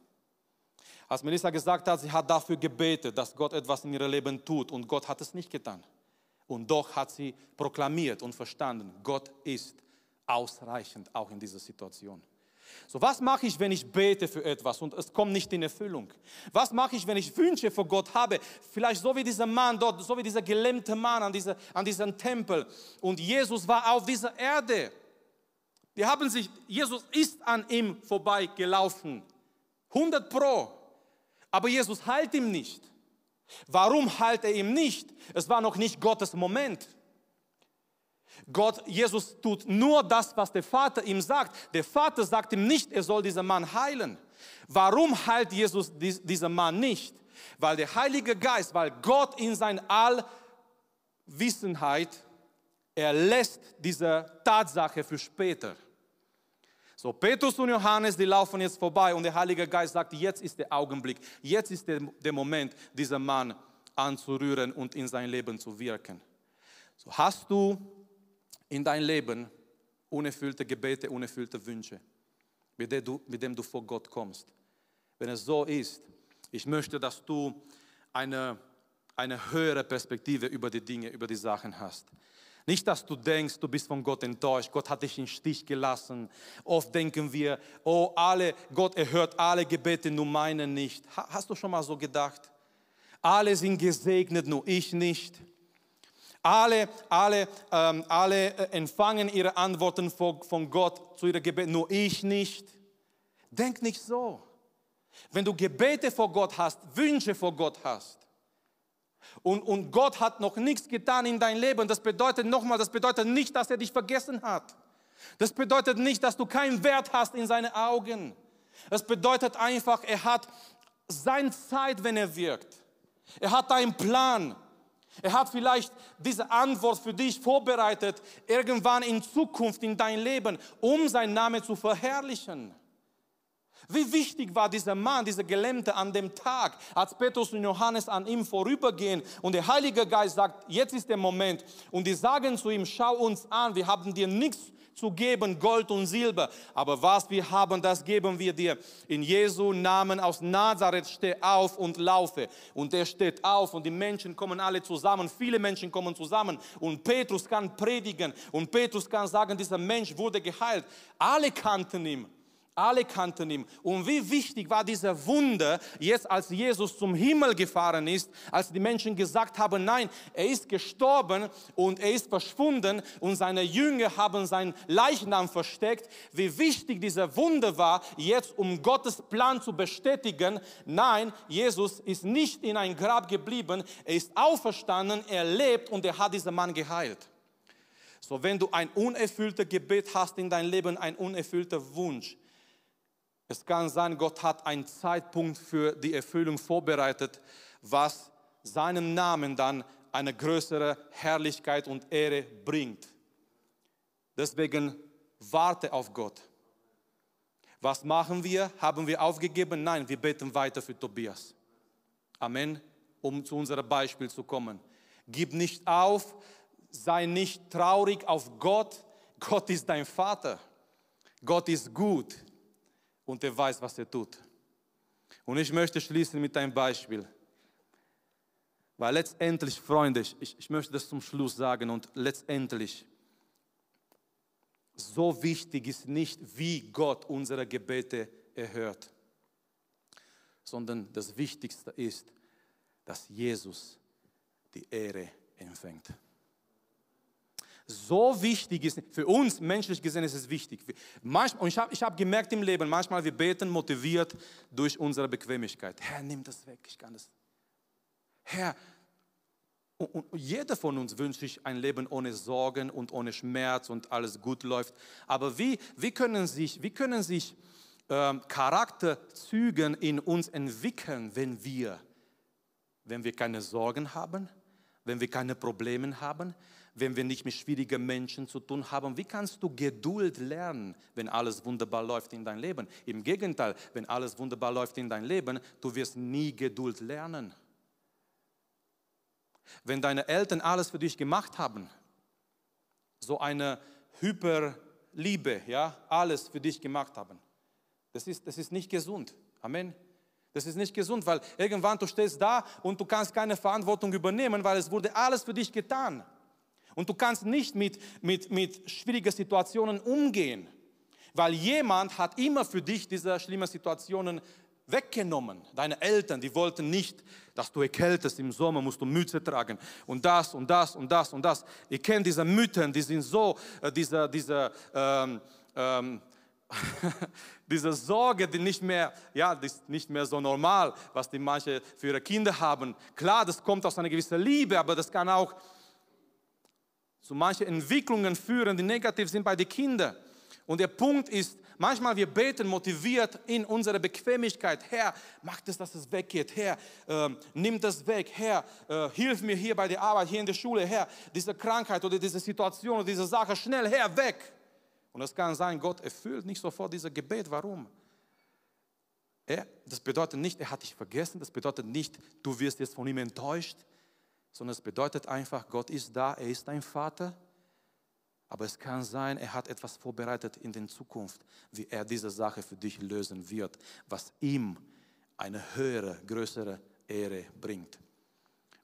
Als Melissa gesagt hat, sie hat dafür gebetet, dass Gott etwas in ihrem Leben tut und Gott hat es nicht getan. Und doch hat sie proklamiert und verstanden, Gott ist ausreichend auch in dieser Situation. So, was mache ich, wenn ich bete für etwas und es kommt nicht in Erfüllung? Was mache ich, wenn ich Wünsche vor Gott habe? Vielleicht so wie dieser Mann dort, so wie dieser gelähmte Mann an, diese, an diesem Tempel. Und Jesus war auf dieser Erde. Die haben sich, Jesus ist an ihm vorbeigelaufen. 100 Pro. Aber Jesus heilt ihm nicht. Warum heilt er ihm nicht? Es war noch nicht Gottes Moment. Gott, Jesus tut nur das, was der Vater ihm sagt. Der Vater sagt ihm nicht, er soll diesen Mann heilen. Warum heilt Jesus diesen Mann nicht? Weil der Heilige Geist, weil Gott in seiner Allwissenheit, er lässt diese Tatsache für später. So, Petrus und Johannes, die laufen jetzt vorbei und der Heilige Geist sagt, jetzt ist der Augenblick, jetzt ist der, der Moment, diesen Mann anzurühren und in sein Leben zu wirken. So, hast du in dein Leben unerfüllte Gebete, unerfüllte Wünsche, mit dem, du, mit dem du vor Gott kommst. Wenn es so ist, ich möchte, dass du eine, eine höhere Perspektive über die Dinge, über die Sachen hast. Nicht, dass du denkst, du bist von Gott enttäuscht, Gott hat dich im Stich gelassen. Oft denken wir, oh, alle, Gott erhört alle Gebete, nur meine nicht. Hast du schon mal so gedacht? Alle sind gesegnet, nur ich nicht. Alle, alle, ähm, alle äh, empfangen ihre Antworten von Gott zu ihrem Gebet, nur ich nicht. Denk nicht so. Wenn du Gebete vor Gott hast, Wünsche vor Gott hast, und, und Gott hat noch nichts getan in dein Leben, das bedeutet nochmal, das bedeutet nicht, dass er dich vergessen hat. Das bedeutet nicht, dass du keinen Wert hast in seinen Augen. Das bedeutet einfach, er hat seine Zeit, wenn er wirkt. Er hat einen Plan. Er hat vielleicht diese Antwort für dich vorbereitet, irgendwann in Zukunft in dein Leben, um seinen Namen zu verherrlichen. Wie wichtig war dieser Mann, dieser Gelähmte an dem Tag, als Petrus und Johannes an ihm vorübergehen und der Heilige Geist sagt, jetzt ist der Moment. Und die sagen zu ihm, schau uns an, wir haben dir nichts zu geben, Gold und Silber. Aber was wir haben, das geben wir dir. In Jesu Namen aus Nazareth steh auf und laufe. Und er steht auf und die Menschen kommen alle zusammen. Viele Menschen kommen zusammen. Und Petrus kann predigen. Und Petrus kann sagen, dieser Mensch wurde geheilt. Alle kannten ihn. Alle kannten ihn. Und wie wichtig war dieser Wunder jetzt, als Jesus zum Himmel gefahren ist, als die Menschen gesagt haben, nein, er ist gestorben und er ist verschwunden und seine Jünger haben seinen Leichnam versteckt. Wie wichtig dieser Wunder war, jetzt um Gottes Plan zu bestätigen. Nein, Jesus ist nicht in ein Grab geblieben, er ist auferstanden, er lebt und er hat diesen Mann geheilt. So, wenn du ein unerfülltes Gebet hast in deinem Leben, ein unerfüllter Wunsch, es kann sein, Gott hat einen Zeitpunkt für die Erfüllung vorbereitet, was seinem Namen dann eine größere Herrlichkeit und Ehre bringt. Deswegen warte auf Gott. Was machen wir? Haben wir aufgegeben? Nein, wir beten weiter für Tobias. Amen. Um zu unserem Beispiel zu kommen. Gib nicht auf, sei nicht traurig auf Gott. Gott ist dein Vater. Gott ist gut. Und er weiß, was er tut. Und ich möchte schließen mit einem Beispiel. Weil letztendlich, Freunde, ich, ich möchte das zum Schluss sagen und letztendlich, so wichtig ist nicht, wie Gott unsere Gebete erhört, sondern das Wichtigste ist, dass Jesus die Ehre empfängt. So wichtig ist, für uns menschlich gesehen ist es wichtig. Manchmal, und ich habe ich hab gemerkt im Leben, manchmal wir beten motiviert durch unsere Bequemlichkeit. Herr, nimm das weg, ich kann das Herr, und, jeder von uns wünscht sich ein Leben ohne Sorgen und ohne Schmerz und alles gut läuft. Aber wie, wie können sich, wie können sich ähm, Charakterzüge in uns entwickeln, wenn wir, wenn wir keine Sorgen haben, wenn wir keine Probleme haben, wenn wir nicht mit schwierigen Menschen zu tun haben? Wie kannst du Geduld lernen, wenn alles wunderbar läuft in dein Leben? Im Gegenteil, wenn alles wunderbar läuft in dein Leben, du wirst nie Geduld lernen. Wenn deine Eltern alles für dich gemacht haben, so eine Hyperliebe, ja, alles für dich gemacht haben, das ist, das ist nicht gesund. Amen. Das ist nicht gesund, weil irgendwann du stehst da und du kannst keine Verantwortung übernehmen, weil es wurde alles für dich getan. Und du kannst nicht mit, mit, mit schwierigen Situationen umgehen, weil jemand hat immer für dich diese schlimmen Situationen weggenommen. Deine Eltern, die wollten nicht, dass du erkältest im Sommer, musst du Mütze tragen und das und das und das und das. Ihr kennt diese Mythen, die sind so, äh, diese, diese, ähm, ähm, <laughs> diese Sorge, die nicht mehr, ja, die ist nicht mehr so normal, was die manche für ihre Kinder haben. Klar, das kommt aus einer gewissen Liebe, aber das kann auch zu manchen Entwicklungen führen, die negativ sind bei den Kindern. Und der Punkt ist, manchmal wir beten motiviert in unserer Bequemlichkeit. Herr, mach das, dass es weggeht. Herr, äh, nimm das weg. Herr, äh, hilf mir hier bei der Arbeit, hier in der Schule. Herr, diese Krankheit oder diese Situation oder diese Sache schnell, Herr, weg. Und es kann sein, Gott erfüllt nicht sofort dieses Gebet. Warum? Er, das bedeutet nicht, er hat dich vergessen. Das bedeutet nicht, du wirst jetzt von ihm enttäuscht. Sondern es bedeutet einfach, Gott ist da, er ist dein Vater aber es kann sein, er hat etwas vorbereitet in der Zukunft, wie er diese Sache für dich lösen wird, was ihm eine höhere, größere Ehre bringt.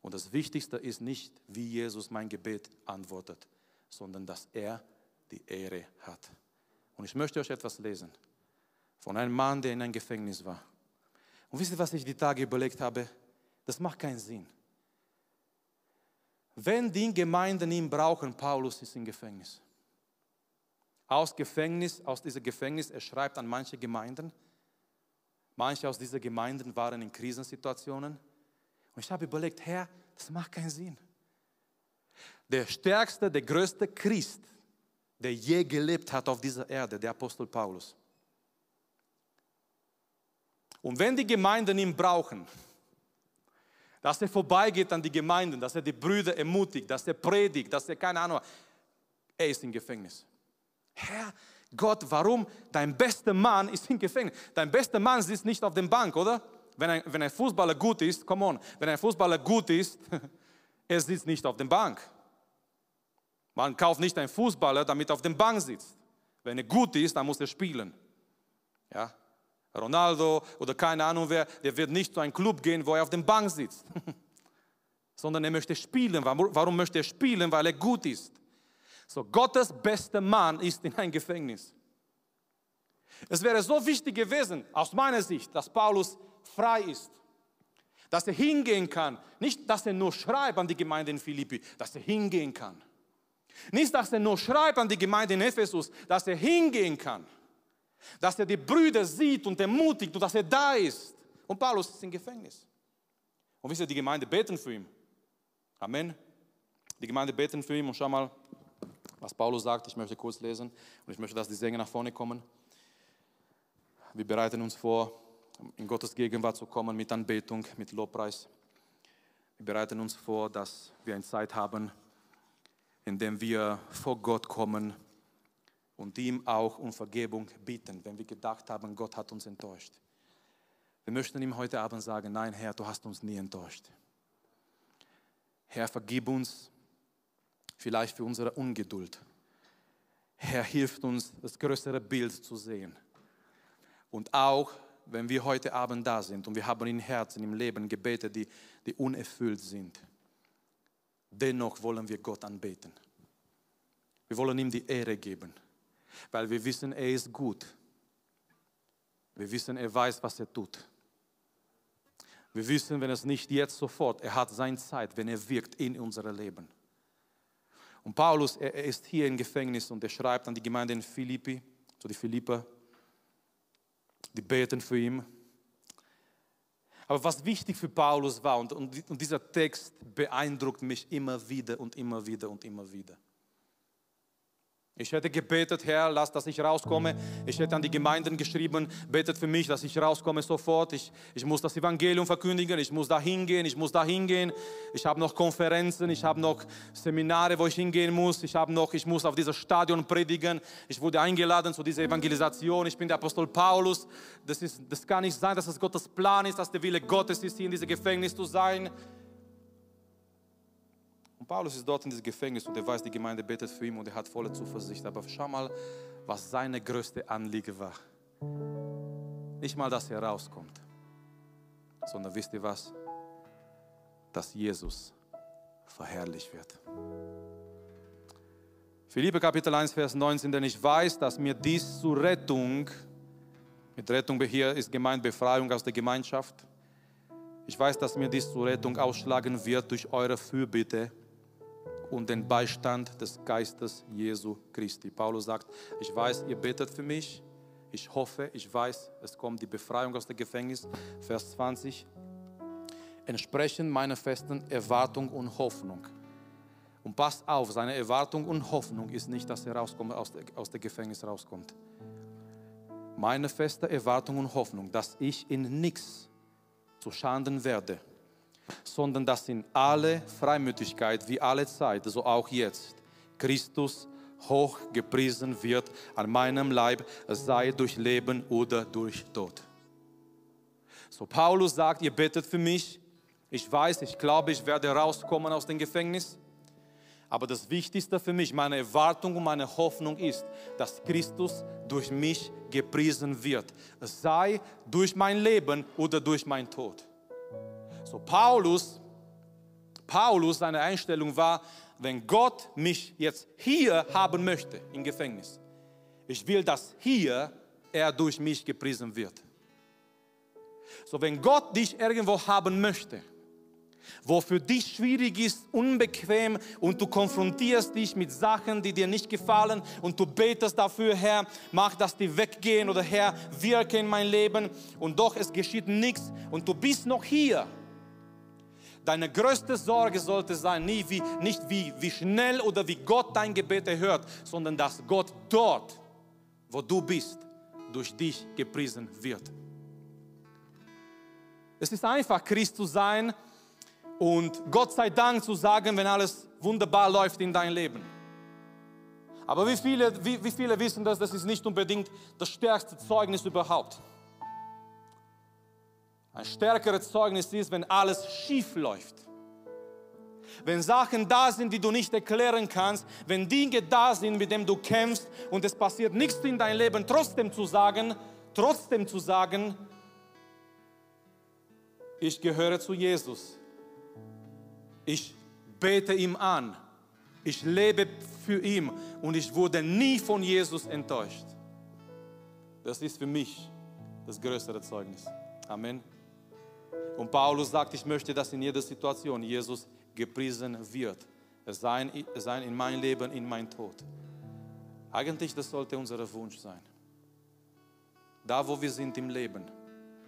Und das Wichtigste ist nicht, wie Jesus mein Gebet antwortet, sondern dass er die Ehre hat. Und ich möchte euch etwas lesen von einem Mann, der in einem Gefängnis war. Und wisst ihr, was ich die Tage überlegt habe? Das macht keinen Sinn. Wenn die Gemeinden ihn brauchen, Paulus ist im Gefängnis. Aus Gefängnis, aus diesem Gefängnis, er schreibt an manche Gemeinden. Manche aus diesen Gemeinden waren in Krisensituationen. Und ich habe überlegt, Herr, das macht keinen Sinn. Der stärkste, der größte Christ, der je gelebt hat auf dieser Erde, der Apostel Paulus. Und wenn die Gemeinden ihn brauchen, dass er vorbeigeht an die Gemeinden, dass er die Brüder ermutigt, dass er predigt, dass er keine Ahnung, er ist im Gefängnis. Herr, Gott, warum? Dein bester Mann ist im Gefängnis. Dein bester Mann sitzt nicht auf der Bank, oder? Wenn ein, wenn ein Fußballer gut ist, come on, wenn ein Fußballer gut ist, <laughs> er sitzt nicht auf der Bank. Man kauft nicht einen Fußballer, damit er auf der Bank sitzt. Wenn er gut ist, dann muss er spielen. Ja? Ronaldo oder keine Ahnung wer, der wird nicht zu einem Club gehen, wo er auf der Bank sitzt, <laughs> sondern er möchte spielen. Warum möchte er spielen? Weil er gut ist. So, Gottes bester Mann ist in ein Gefängnis. Es wäre so wichtig gewesen, aus meiner Sicht, dass Paulus frei ist. Dass er hingehen kann. Nicht, dass er nur schreibt an die Gemeinde in Philippi, dass er hingehen kann. Nicht, dass er nur schreibt an die Gemeinde in Ephesus, dass er hingehen kann dass er die Brüder sieht und ermutigt und dass er da ist. Und Paulus ist im Gefängnis. Und wisst ihr, die Gemeinde beten für ihn. Amen. Die Gemeinde beten für ihn und schau mal, was Paulus sagt. Ich möchte kurz lesen und ich möchte, dass die Sänger nach vorne kommen. Wir bereiten uns vor, in Gottes Gegenwart zu kommen mit Anbetung, mit Lobpreis. Wir bereiten uns vor, dass wir eine Zeit haben, in der wir vor Gott kommen und ihm auch um Vergebung bitten, wenn wir gedacht haben, Gott hat uns enttäuscht. Wir möchten ihm heute Abend sagen, nein Herr, du hast uns nie enttäuscht. Herr, vergib uns vielleicht für unsere Ungeduld. Herr, hilft uns, das größere Bild zu sehen. Und auch, wenn wir heute Abend da sind und wir haben in Herzen, im Leben Gebete, die, die unerfüllt sind, dennoch wollen wir Gott anbeten. Wir wollen ihm die Ehre geben, weil wir wissen, er ist gut. Wir wissen, er weiß, was er tut. Wir wissen, wenn es nicht jetzt sofort, er hat seine Zeit, wenn er wirkt in unser Leben. Und Paulus, er, ist hier im Gefängnis und er schreibt an die Gemeinde in Philippi, zu die Philipper, die beten für ihn. Aber was wichtig für Paulus war, und, und, und dieser Text beeindruckt mich immer wieder und immer wieder und immer wieder. Ich hätte gebetet, Herr, lass, dass ich rauskomme. Ich hätte an die Gemeinden geschrieben, betet für mich, dass ich rauskomme sofort. Ich, ich muss das Evangelium verkündigen, ich muss da hingehen, ich muss da hingehen. Ich habe noch Konferenzen, ich habe noch Seminare, wo ich hingehen muss. Ich habe noch, ich muss auf dieses Stadion predigen. Ich wurde eingeladen zu dieser Evangelisation. Ich bin der Apostel Paulus. Das, ist, das kann nicht sein, dass es Gottes Plan ist, dass der Wille Gottes ist, hier in diesem Gefängnis zu sein. Und Paulus ist dort in diesem Gefängnis und er weiß, die Gemeinde betet für ihn und er hat volle Zuversicht. Aber schau mal, was seine größte Anliege war. Nicht mal, dass er rauskommt, sondern wisst ihr was? Dass Jesus verherrlicht wird. Philippe Kapitel 1, Vers 19, denn ich weiß, dass mir dies zur Rettung, mit Rettung hier ist gemeint Befreiung aus der Gemeinschaft, ich weiß, dass mir dies zur Rettung ausschlagen wird durch eure Fürbitte und den Beistand des Geistes Jesu Christi. Paulus sagt, ich weiß, ihr betet für mich. Ich hoffe, ich weiß, es kommt die Befreiung aus dem Gefängnis. Vers 20. Entsprechend meiner festen Erwartung und Hoffnung. Und passt auf, seine Erwartung und Hoffnung ist nicht, dass er rauskommt, aus, der, aus dem Gefängnis rauskommt. Meine feste Erwartung und Hoffnung, dass ich in nichts zu Schanden werde sondern dass in alle Freimütigkeit wie alle Zeit, so auch jetzt, Christus hoch gepriesen wird an meinem Leib, sei durch Leben oder durch Tod. So Paulus sagt, ihr betet für mich. Ich weiß, ich glaube, ich werde rauskommen aus dem Gefängnis. Aber das Wichtigste für mich, meine Erwartung und meine Hoffnung ist, dass Christus durch mich gepriesen wird. Sei durch mein Leben oder durch mein Tod. So Paulus, Paulus, seine Einstellung war, wenn Gott mich jetzt hier haben möchte, im Gefängnis, ich will, dass hier er durch mich gepriesen wird. So, wenn Gott dich irgendwo haben möchte, wo für dich schwierig ist, unbequem und du konfrontierst dich mit Sachen, die dir nicht gefallen und du betest dafür, Herr, mach, dass die weggehen oder Herr, wirke in mein Leben und doch es geschieht nichts und du bist noch hier Deine größte Sorge sollte sein, nie wie, nicht wie, wie schnell oder wie Gott dein Gebet erhört, sondern dass Gott dort, wo du bist, durch dich gepriesen wird. Es ist einfach, Christ zu sein und Gott sei Dank zu sagen, wenn alles wunderbar läuft in dein Leben. Aber wie viele, wie, wie viele wissen das, das ist nicht unbedingt das stärkste Zeugnis überhaupt. Ein stärkeres Zeugnis ist, wenn alles schief läuft. Wenn Sachen da sind, die du nicht erklären kannst, wenn Dinge da sind, mit denen du kämpfst und es passiert nichts in deinem Leben, trotzdem zu sagen, trotzdem zu sagen, ich gehöre zu Jesus. Ich bete ihm an. Ich lebe für ihn und ich wurde nie von Jesus enttäuscht. Das ist für mich das größere Zeugnis. Amen. Und Paulus sagt, ich möchte, dass in jeder Situation Jesus gepriesen wird. Es sei, in mein Leben, in mein Tod. Eigentlich, das sollte unser Wunsch sein. Da, wo wir sind im Leben.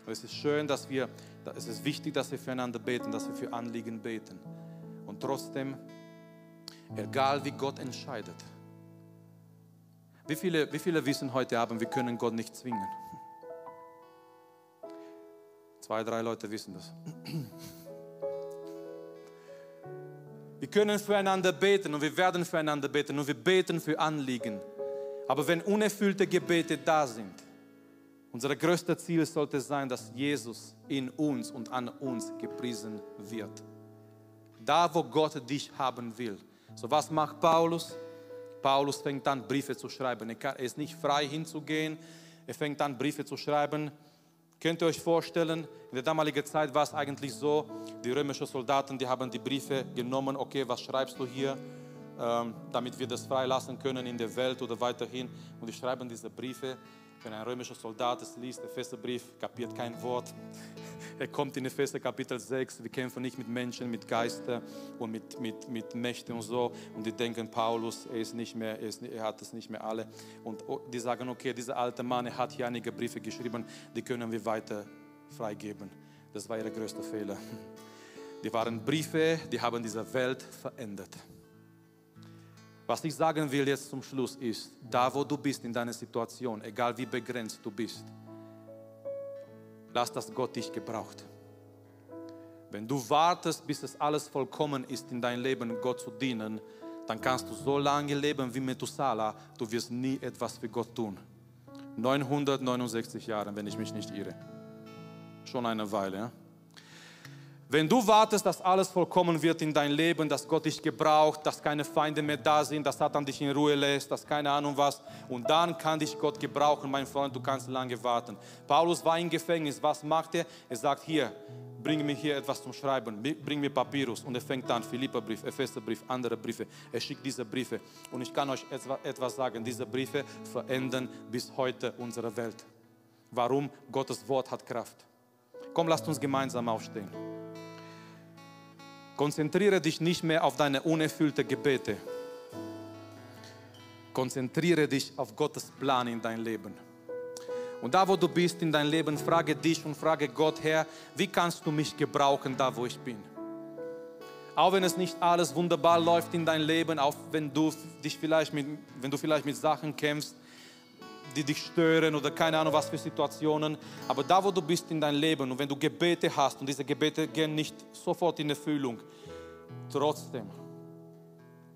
Und es ist schön, dass wir, es ist wichtig, dass wir füreinander beten, dass wir für Anliegen beten. Und trotzdem, egal wie Gott entscheidet. Wie viele, wie viele wissen heute Abend, wir können Gott nicht zwingen? Zwei, drei Leute wissen das. Wir können füreinander beten und wir werden füreinander beten und wir beten für Anliegen. Aber wenn unerfüllte Gebete da sind, unser größtes Ziel sollte sein, dass Jesus in uns und an uns gepriesen wird. Da, wo Gott dich haben will. So was macht Paulus? Paulus fängt an, Briefe zu schreiben. Er ist nicht frei hinzugehen Er fängt an, Briefe zu schreiben. Könnt ihr euch vorstellen, in der damaligen Zeit war es eigentlich so, die römischen Soldaten, die haben die Briefe genommen, okay, was schreibst du hier, ähm, damit wir das freilassen können in der Welt oder weiterhin. Und die schreiben diese Briefe. Wenn ein römischer Soldat es liest, der Epheserbrief, kapiert kein Wort. <laughs> Er kommt in Epheser Kapitel 6, wir kämpfen nicht mit Menschen, mit Geistern und mit, mit, mit Mächten und so. Und die denken, Paulus, er, ist nicht mehr, er, ist, er hat es nicht mehr alle. Und die sagen, okay, dieser alte Mann, er hat hier einige Briefe geschrieben, die können wir weiter freigeben. Das war ihr größter Fehler. <laughs> Die waren Briefe, die haben diese Welt verändert. Was ich sagen will jetzt zum Schluss ist, da wo du bist in deiner Situation, egal wie begrenzt du bist, lass das Gott dich gebraucht. Wenn du wartest, bis es alles vollkommen ist in dein Leben, Gott zu dienen, dann kannst du so lange leben wie Methuselah, du wirst nie etwas für Gott tun. 969 Jahre, wenn ich mich nicht irre. Schon eine Weile. Ja? Wenn du wartest, dass alles vollkommen wird in dein Leben, dass Gott dich gebraucht, dass keine Feinde mehr da sind, dass Satan dich in Ruhe lässt, dass keine Ahnung was, und dann kann dich Gott gebrauchen, mein Freund, du kannst lange warten. Paulus war im Gefängnis, was macht er? Er sagt, hier, bring mir hier etwas zum Schreiben, bring mir Papyrus. Und er fängt an, Philipperbrief, Epheserbrief, andere Briefe. Er schickt diese Briefe. Und ich kann euch etwas sagen, diese Briefe verändern bis heute unsere Welt. Warum? Gottes Wort hat Kraft. Komm, lasst uns gemeinsam aufstehen. Konzentriere dich nicht mehr auf deine unerfüllten Gebete. Konzentriere dich auf Gottes Plan in dein Leben. Und da, wo du bist in dein Leben, frage dich und frage Gott, Herr, wie kannst du mich gebrauchen, da, wo ich bin? Auch wenn es nicht alles wunderbar läuft in dein Leben, auch wenn du dich vielleicht mit, wenn du vielleicht mit Sachen kämpfst, die dich stören oder keine Ahnung was für Situationen. Aber da, wo du bist in deinem Leben und wenn du Gebete hast und diese Gebete gehen nicht sofort in Erfüllung, trotzdem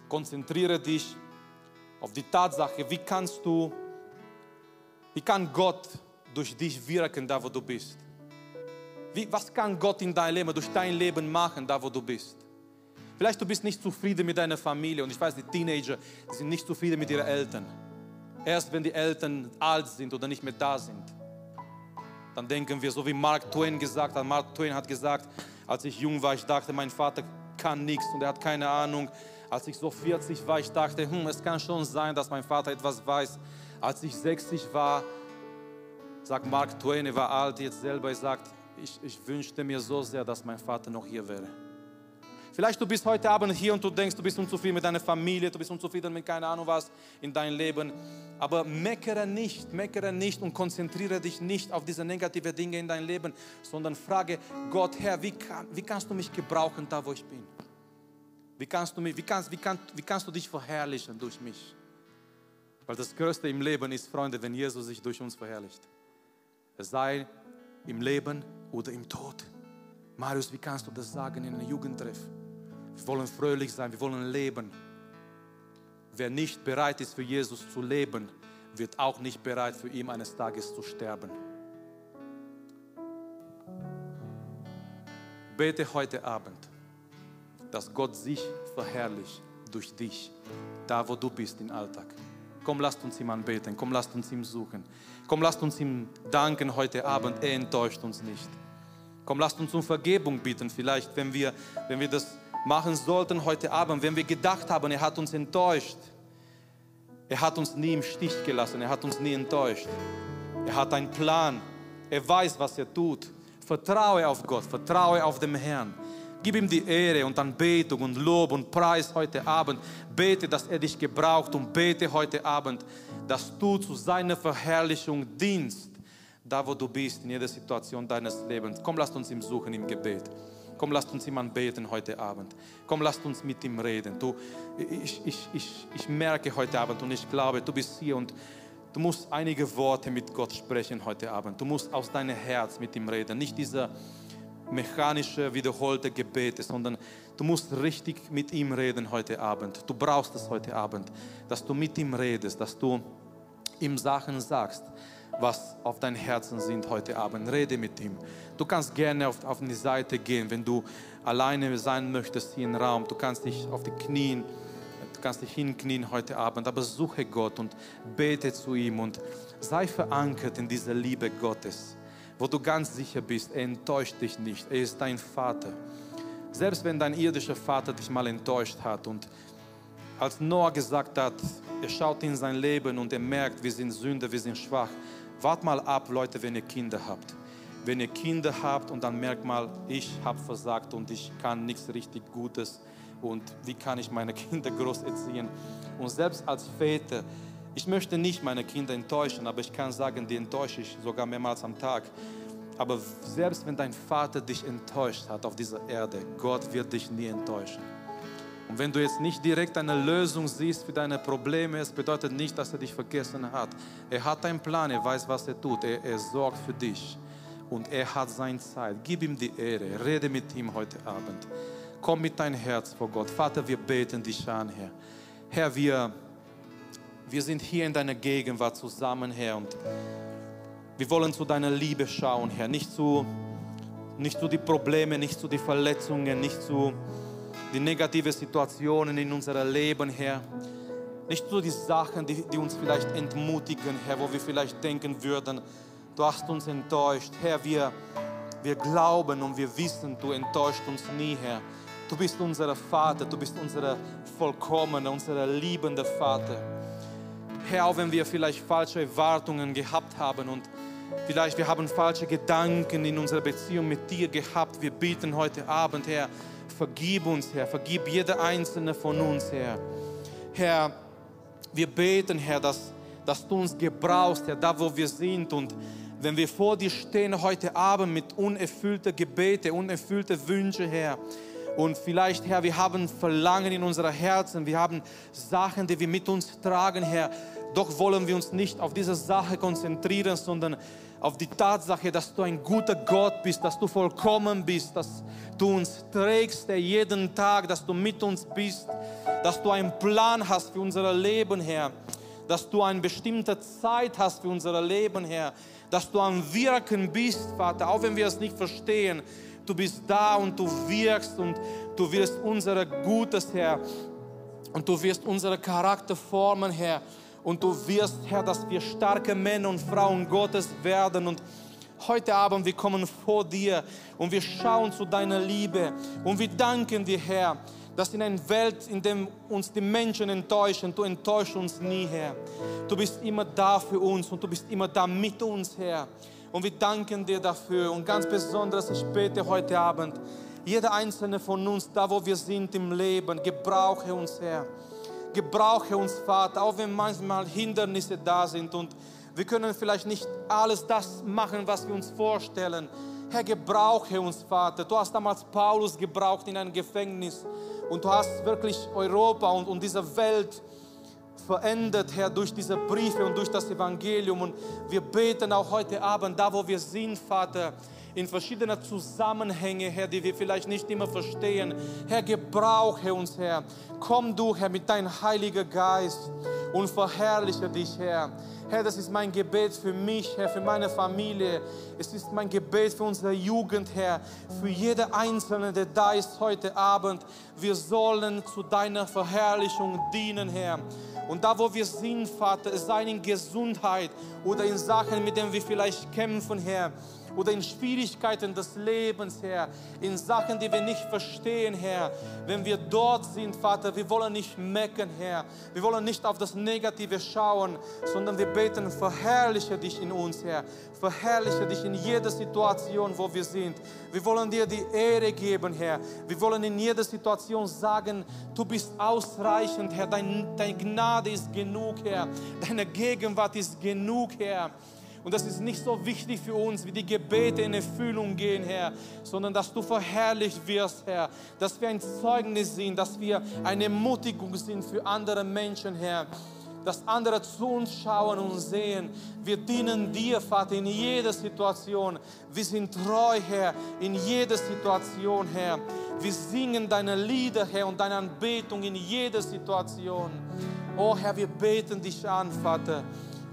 konzentriere dich auf die Tatsache, wie kannst du, wie kann Gott durch dich wirken, da wo du bist? Wie, was kann Gott in deinem Leben, durch dein Leben machen, da wo du bist? Vielleicht du bist nicht zufrieden mit deiner Familie und ich weiß, die Teenager die sind nicht zufrieden mit ihren Eltern. Erst wenn die Eltern alt sind oder nicht mehr da sind, dann denken wir, so wie Mark Twain gesagt hat. Mark Twain hat gesagt, als ich jung war, ich dachte, mein Vater kann nichts und er hat keine Ahnung. Als ich so 40 war, ich dachte, hm, es kann schon sein, dass mein Vater etwas weiß. Als ich 60 war, sagt Mark Twain, er war alt jetzt selber, er sagt, ich, ich wünschte mir so sehr, dass mein Vater noch hier wäre. Vielleicht du bist heute Abend hier und du denkst, du bist unzufrieden mit deiner Familie, du bist unzufrieden mit keine Ahnung was in deinem Leben. Aber meckere nicht, meckere nicht und konzentriere dich nicht auf diese negativen Dinge in deinem Leben, sondern frage Gott, Herr, wie, kann, wie kannst du mich gebrauchen da, wo ich bin? Wie kannst, du mich, wie, kannst, wie, kann, wie kannst du dich verherrlichen durch mich? Weil das Größte im Leben ist, Freunde, wenn Jesus sich durch uns verherrlicht. Es sei im Leben oder im Tod. Marius, wie kannst du das sagen in einem Jugendtreff? Wir wollen fröhlich sein, wir wollen leben. Wer nicht bereit ist für Jesus zu leben, wird auch nicht bereit für ihn eines Tages zu sterben. Bete heute Abend, dass Gott sich verherrlicht durch dich, da wo du bist im Alltag. Komm, lasst uns ihm anbeten, komm, lasst uns ihm suchen. Komm, lasst uns ihm danken heute Abend, er enttäuscht uns nicht. Komm, lasst uns um Vergebung bitten, vielleicht, wenn wir, wenn wir das machen sollten heute Abend, wenn wir gedacht haben, er hat uns enttäuscht. Er hat uns nie im Stich gelassen, er hat uns nie enttäuscht. Er hat einen Plan, er weiß, was er tut. Vertraue auf Gott, vertraue auf den Herrn. Gib ihm die Ehre und Anbetung und Lob und Preis heute Abend. Bete, dass er dich gebraucht und bete heute Abend, dass du zu seiner Verherrlichung dienst da wo du bist, in jeder Situation deines Lebens. Komm, lasst uns ihm suchen im Gebet. Komm, lasst uns ihm anbeten heute Abend. Komm, lasst uns mit ihm reden. Du, ich, ich, ich, ich merke heute Abend und ich glaube, du bist hier und du musst einige Worte mit Gott sprechen heute Abend. Du musst aus deinem Herz mit ihm reden. Nicht diese mechanische, wiederholte Gebete, sondern du musst richtig mit ihm reden heute Abend. Du brauchst es heute Abend, dass du mit ihm redest, dass du ihm Sachen sagst was auf dein Herzen sind heute Abend. Rede mit ihm. Du kannst gerne auf, auf die Seite gehen, wenn du alleine sein möchtest hier im Raum. Du kannst dich auf die Knien, kannst dich hinknien heute Abend, aber suche Gott und bete zu ihm und sei verankert in dieser Liebe Gottes, wo du ganz sicher bist, er enttäuscht dich nicht, er ist dein Vater. Selbst wenn dein irdischer Vater dich mal enttäuscht hat und als Noah gesagt hat, er schaut in sein Leben und er merkt, wir sind Sünder, wir sind schwach. Wart mal ab, Leute, wenn ihr Kinder habt. Wenn ihr Kinder habt und dann merkt mal, ich habe versagt und ich kann nichts richtig Gutes und wie kann ich meine <laughs> Kinder groß erziehen. Und selbst als Väter, ich möchte nicht meine Kinder enttäuschen, aber ich kann sagen, die enttäusche ich sogar mehrmals am Tag. Aber selbst wenn dein Vater dich enttäuscht hat auf dieser Erde, Gott wird dich nie enttäuschen. Und wenn du jetzt nicht direkt eine Lösung siehst für deine Probleme, es bedeutet nicht, dass er dich vergessen hat. Er hat einen Plan, er weiß, was er tut, er, er sorgt für dich. Und er hat seine Zeit. Gib ihm die Ehre, rede mit ihm heute Abend. Komm mit deinem Herz vor Gott. Vater, wir beten dich an, Herr. Herr, wir, wir sind hier in deiner Gegenwart zusammen, Herr. Und wir wollen zu deiner Liebe schauen, Herr. Nicht zu, nicht zu die Probleme, nicht zu die Verletzungen, nicht zu die negative Situationen in unserem Leben, Herr. Nicht nur die Sachen, die, die uns vielleicht entmutigen, Herr, wo wir vielleicht denken würden, du hast uns enttäuscht. Herr, wir, wir glauben und wir wissen, du enttäuscht uns nie, Herr. Du bist unser Vater, du bist unser vollkommener, unser liebender Vater. Herr, auch wenn wir vielleicht falsche Erwartungen gehabt haben und vielleicht wir haben falsche Gedanken in unserer Beziehung mit dir gehabt, wir beten heute Abend, Herr, vergib uns, Herr, vergib jeder einzelne von uns, Herr. Herr, wir beten, Herr, dass, dass du uns gebrauchst, Herr, da wo wir sind und wenn wir vor dir stehen heute Abend mit unerfüllten Gebete, unerfüllten Wünsche, Herr, und vielleicht, Herr, wir haben Verlangen in unseren Herzen, wir haben Sachen, die wir mit uns tragen, Herr. Doch wollen wir uns nicht auf diese Sache konzentrieren, sondern auf die Tatsache, dass du ein guter Gott bist, dass du vollkommen bist, dass du uns trägst jeden Tag, dass du mit uns bist, dass du einen Plan hast für unser Leben, Herr, dass du eine bestimmte Zeit hast für unser Leben, Herr, dass du am Wirken bist, Vater, auch wenn wir es nicht verstehen. Du bist da und du wirkst und du wirst unser Gutes, Herr, und du wirst unseren Charakter formen, Herr. Und du wirst, Herr, dass wir starke Männer und Frauen Gottes werden. Und heute Abend, wir kommen vor dir und wir schauen zu deiner Liebe. Und wir danken dir, Herr, dass in einer Welt, in der uns die Menschen enttäuschen, du enttäuschst uns nie, Herr. Du bist immer da für uns und du bist immer da mit uns, Herr. Und wir danken dir dafür. Und ganz besonders, ich bete heute Abend, jeder einzelne von uns, da wo wir sind im Leben, gebrauche uns, Herr. Gebrauche uns, Vater, auch wenn manchmal Hindernisse da sind und wir können vielleicht nicht alles das machen, was wir uns vorstellen. Herr, gebrauche uns, Vater. Du hast damals Paulus gebraucht in einem Gefängnis und du hast wirklich Europa und, und diese Welt verändert, Herr, durch diese Briefe und durch das Evangelium. Und wir beten auch heute Abend, da wo wir sind, Vater, in verschiedenen Zusammenhänge, Herr, die wir vielleicht nicht immer verstehen. Herr, gebrauche uns, Herr. Komm du, Herr, mit deinem Heiligen Geist und verherrliche dich, Herr. Herr, das ist mein Gebet für mich, Herr, für meine Familie. Es ist mein Gebet für unsere Jugend, Herr, für jede Einzelne, der da ist heute Abend. Wir sollen zu deiner Verherrlichung dienen, Herr. Und da, wo wir sind, Vater, sei in Gesundheit oder in Sachen, mit denen wir vielleicht kämpfen, Herr oder in Schwierigkeiten des Lebens, Herr, in Sachen, die wir nicht verstehen, Herr. Wenn wir dort sind, Vater, wir wollen nicht mecken, Herr. Wir wollen nicht auf das Negative schauen, sondern wir beten, verherrliche dich in uns, Herr. Verherrliche dich in jeder Situation, wo wir sind. Wir wollen dir die Ehre geben, Herr. Wir wollen in jeder Situation sagen, du bist ausreichend, Herr. Dein, deine Gnade ist genug, Herr. Deine Gegenwart ist genug, Herr. Und das ist nicht so wichtig für uns, wie die Gebete in Erfüllung gehen, Herr, sondern dass du verherrlicht wirst, Herr, dass wir ein Zeugnis sind, dass wir eine Ermutigung sind für andere Menschen, Herr, dass andere zu uns schauen und sehen, wir dienen dir, Vater, in jeder Situation. Wir sind treu, Herr, in jeder Situation, Herr. Wir singen deine Lieder, Herr, und deine Anbetung in jeder Situation. Oh Herr, wir beten dich an, Vater.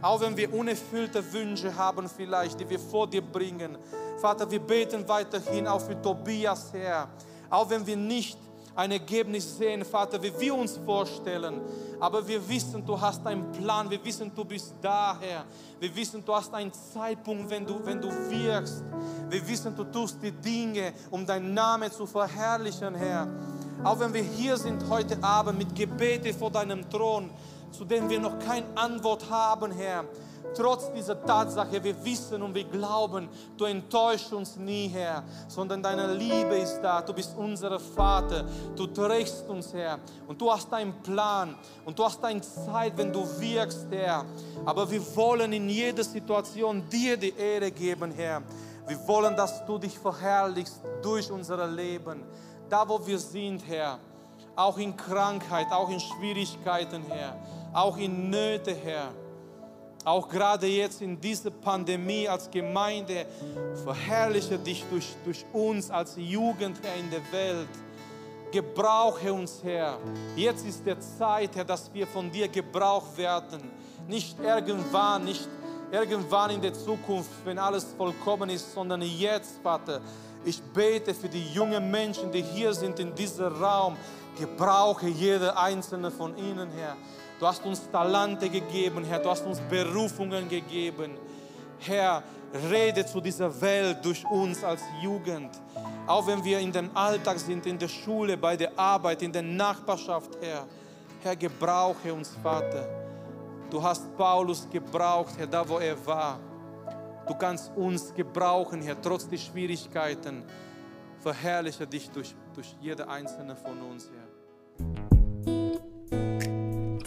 Auch wenn wir unerfüllte Wünsche haben vielleicht, die wir vor dir bringen. Vater, wir beten weiterhin auch für Tobias, Herr. Auch wenn wir nicht ein Ergebnis sehen, Vater, wie wir uns vorstellen. Aber wir wissen, du hast einen Plan. Wir wissen, du bist da, Herr. Wir wissen, du hast einen Zeitpunkt, wenn du, wenn du wirkst. Wir wissen, du tust die Dinge, um deinen Namen zu verherrlichen, Herr. Auch wenn wir hier sind heute Abend mit Gebete vor deinem Thron, zu denen wir noch keine Antwort haben, Herr. Trotz dieser Tatsache, wir wissen und wir glauben, du enttäuschst uns nie, Herr, sondern deine Liebe ist da. Du bist unser Vater. Du trägst uns, Herr. Und du hast einen Plan und du hast eine Zeit, wenn du wirkst, Herr. Aber wir wollen in jeder Situation dir die Ehre geben, Herr. Wir wollen, dass du dich verherrlichst durch unser Leben. Da, wo wir sind, Herr. Auch in Krankheit, auch in Schwierigkeiten, Herr. Auch in Nöte, Herr. Auch gerade jetzt in dieser Pandemie als Gemeinde, verherrliche dich durch, durch uns als Jugend, Herr, in der Welt. Gebrauche uns, Herr. Jetzt ist der Zeit, Herr, dass wir von dir gebraucht werden. Nicht irgendwann, nicht irgendwann in der Zukunft, wenn alles vollkommen ist, sondern jetzt, Vater. Ich bete für die jungen Menschen, die hier sind in diesem Raum. Gebrauche jeder einzelne von ihnen, Herr. Du hast uns Talente gegeben, Herr. Du hast uns Berufungen gegeben. Herr, rede zu dieser Welt durch uns als Jugend. Auch wenn wir in dem Alltag sind, in der Schule, bei der Arbeit, in der Nachbarschaft, Herr. Herr, gebrauche uns, Vater. Du hast Paulus gebraucht, Herr, da wo er war. Du kannst uns gebrauchen, Herr, trotz der Schwierigkeiten. Verherrliche dich durch, durch jede einzelne von uns, Herr.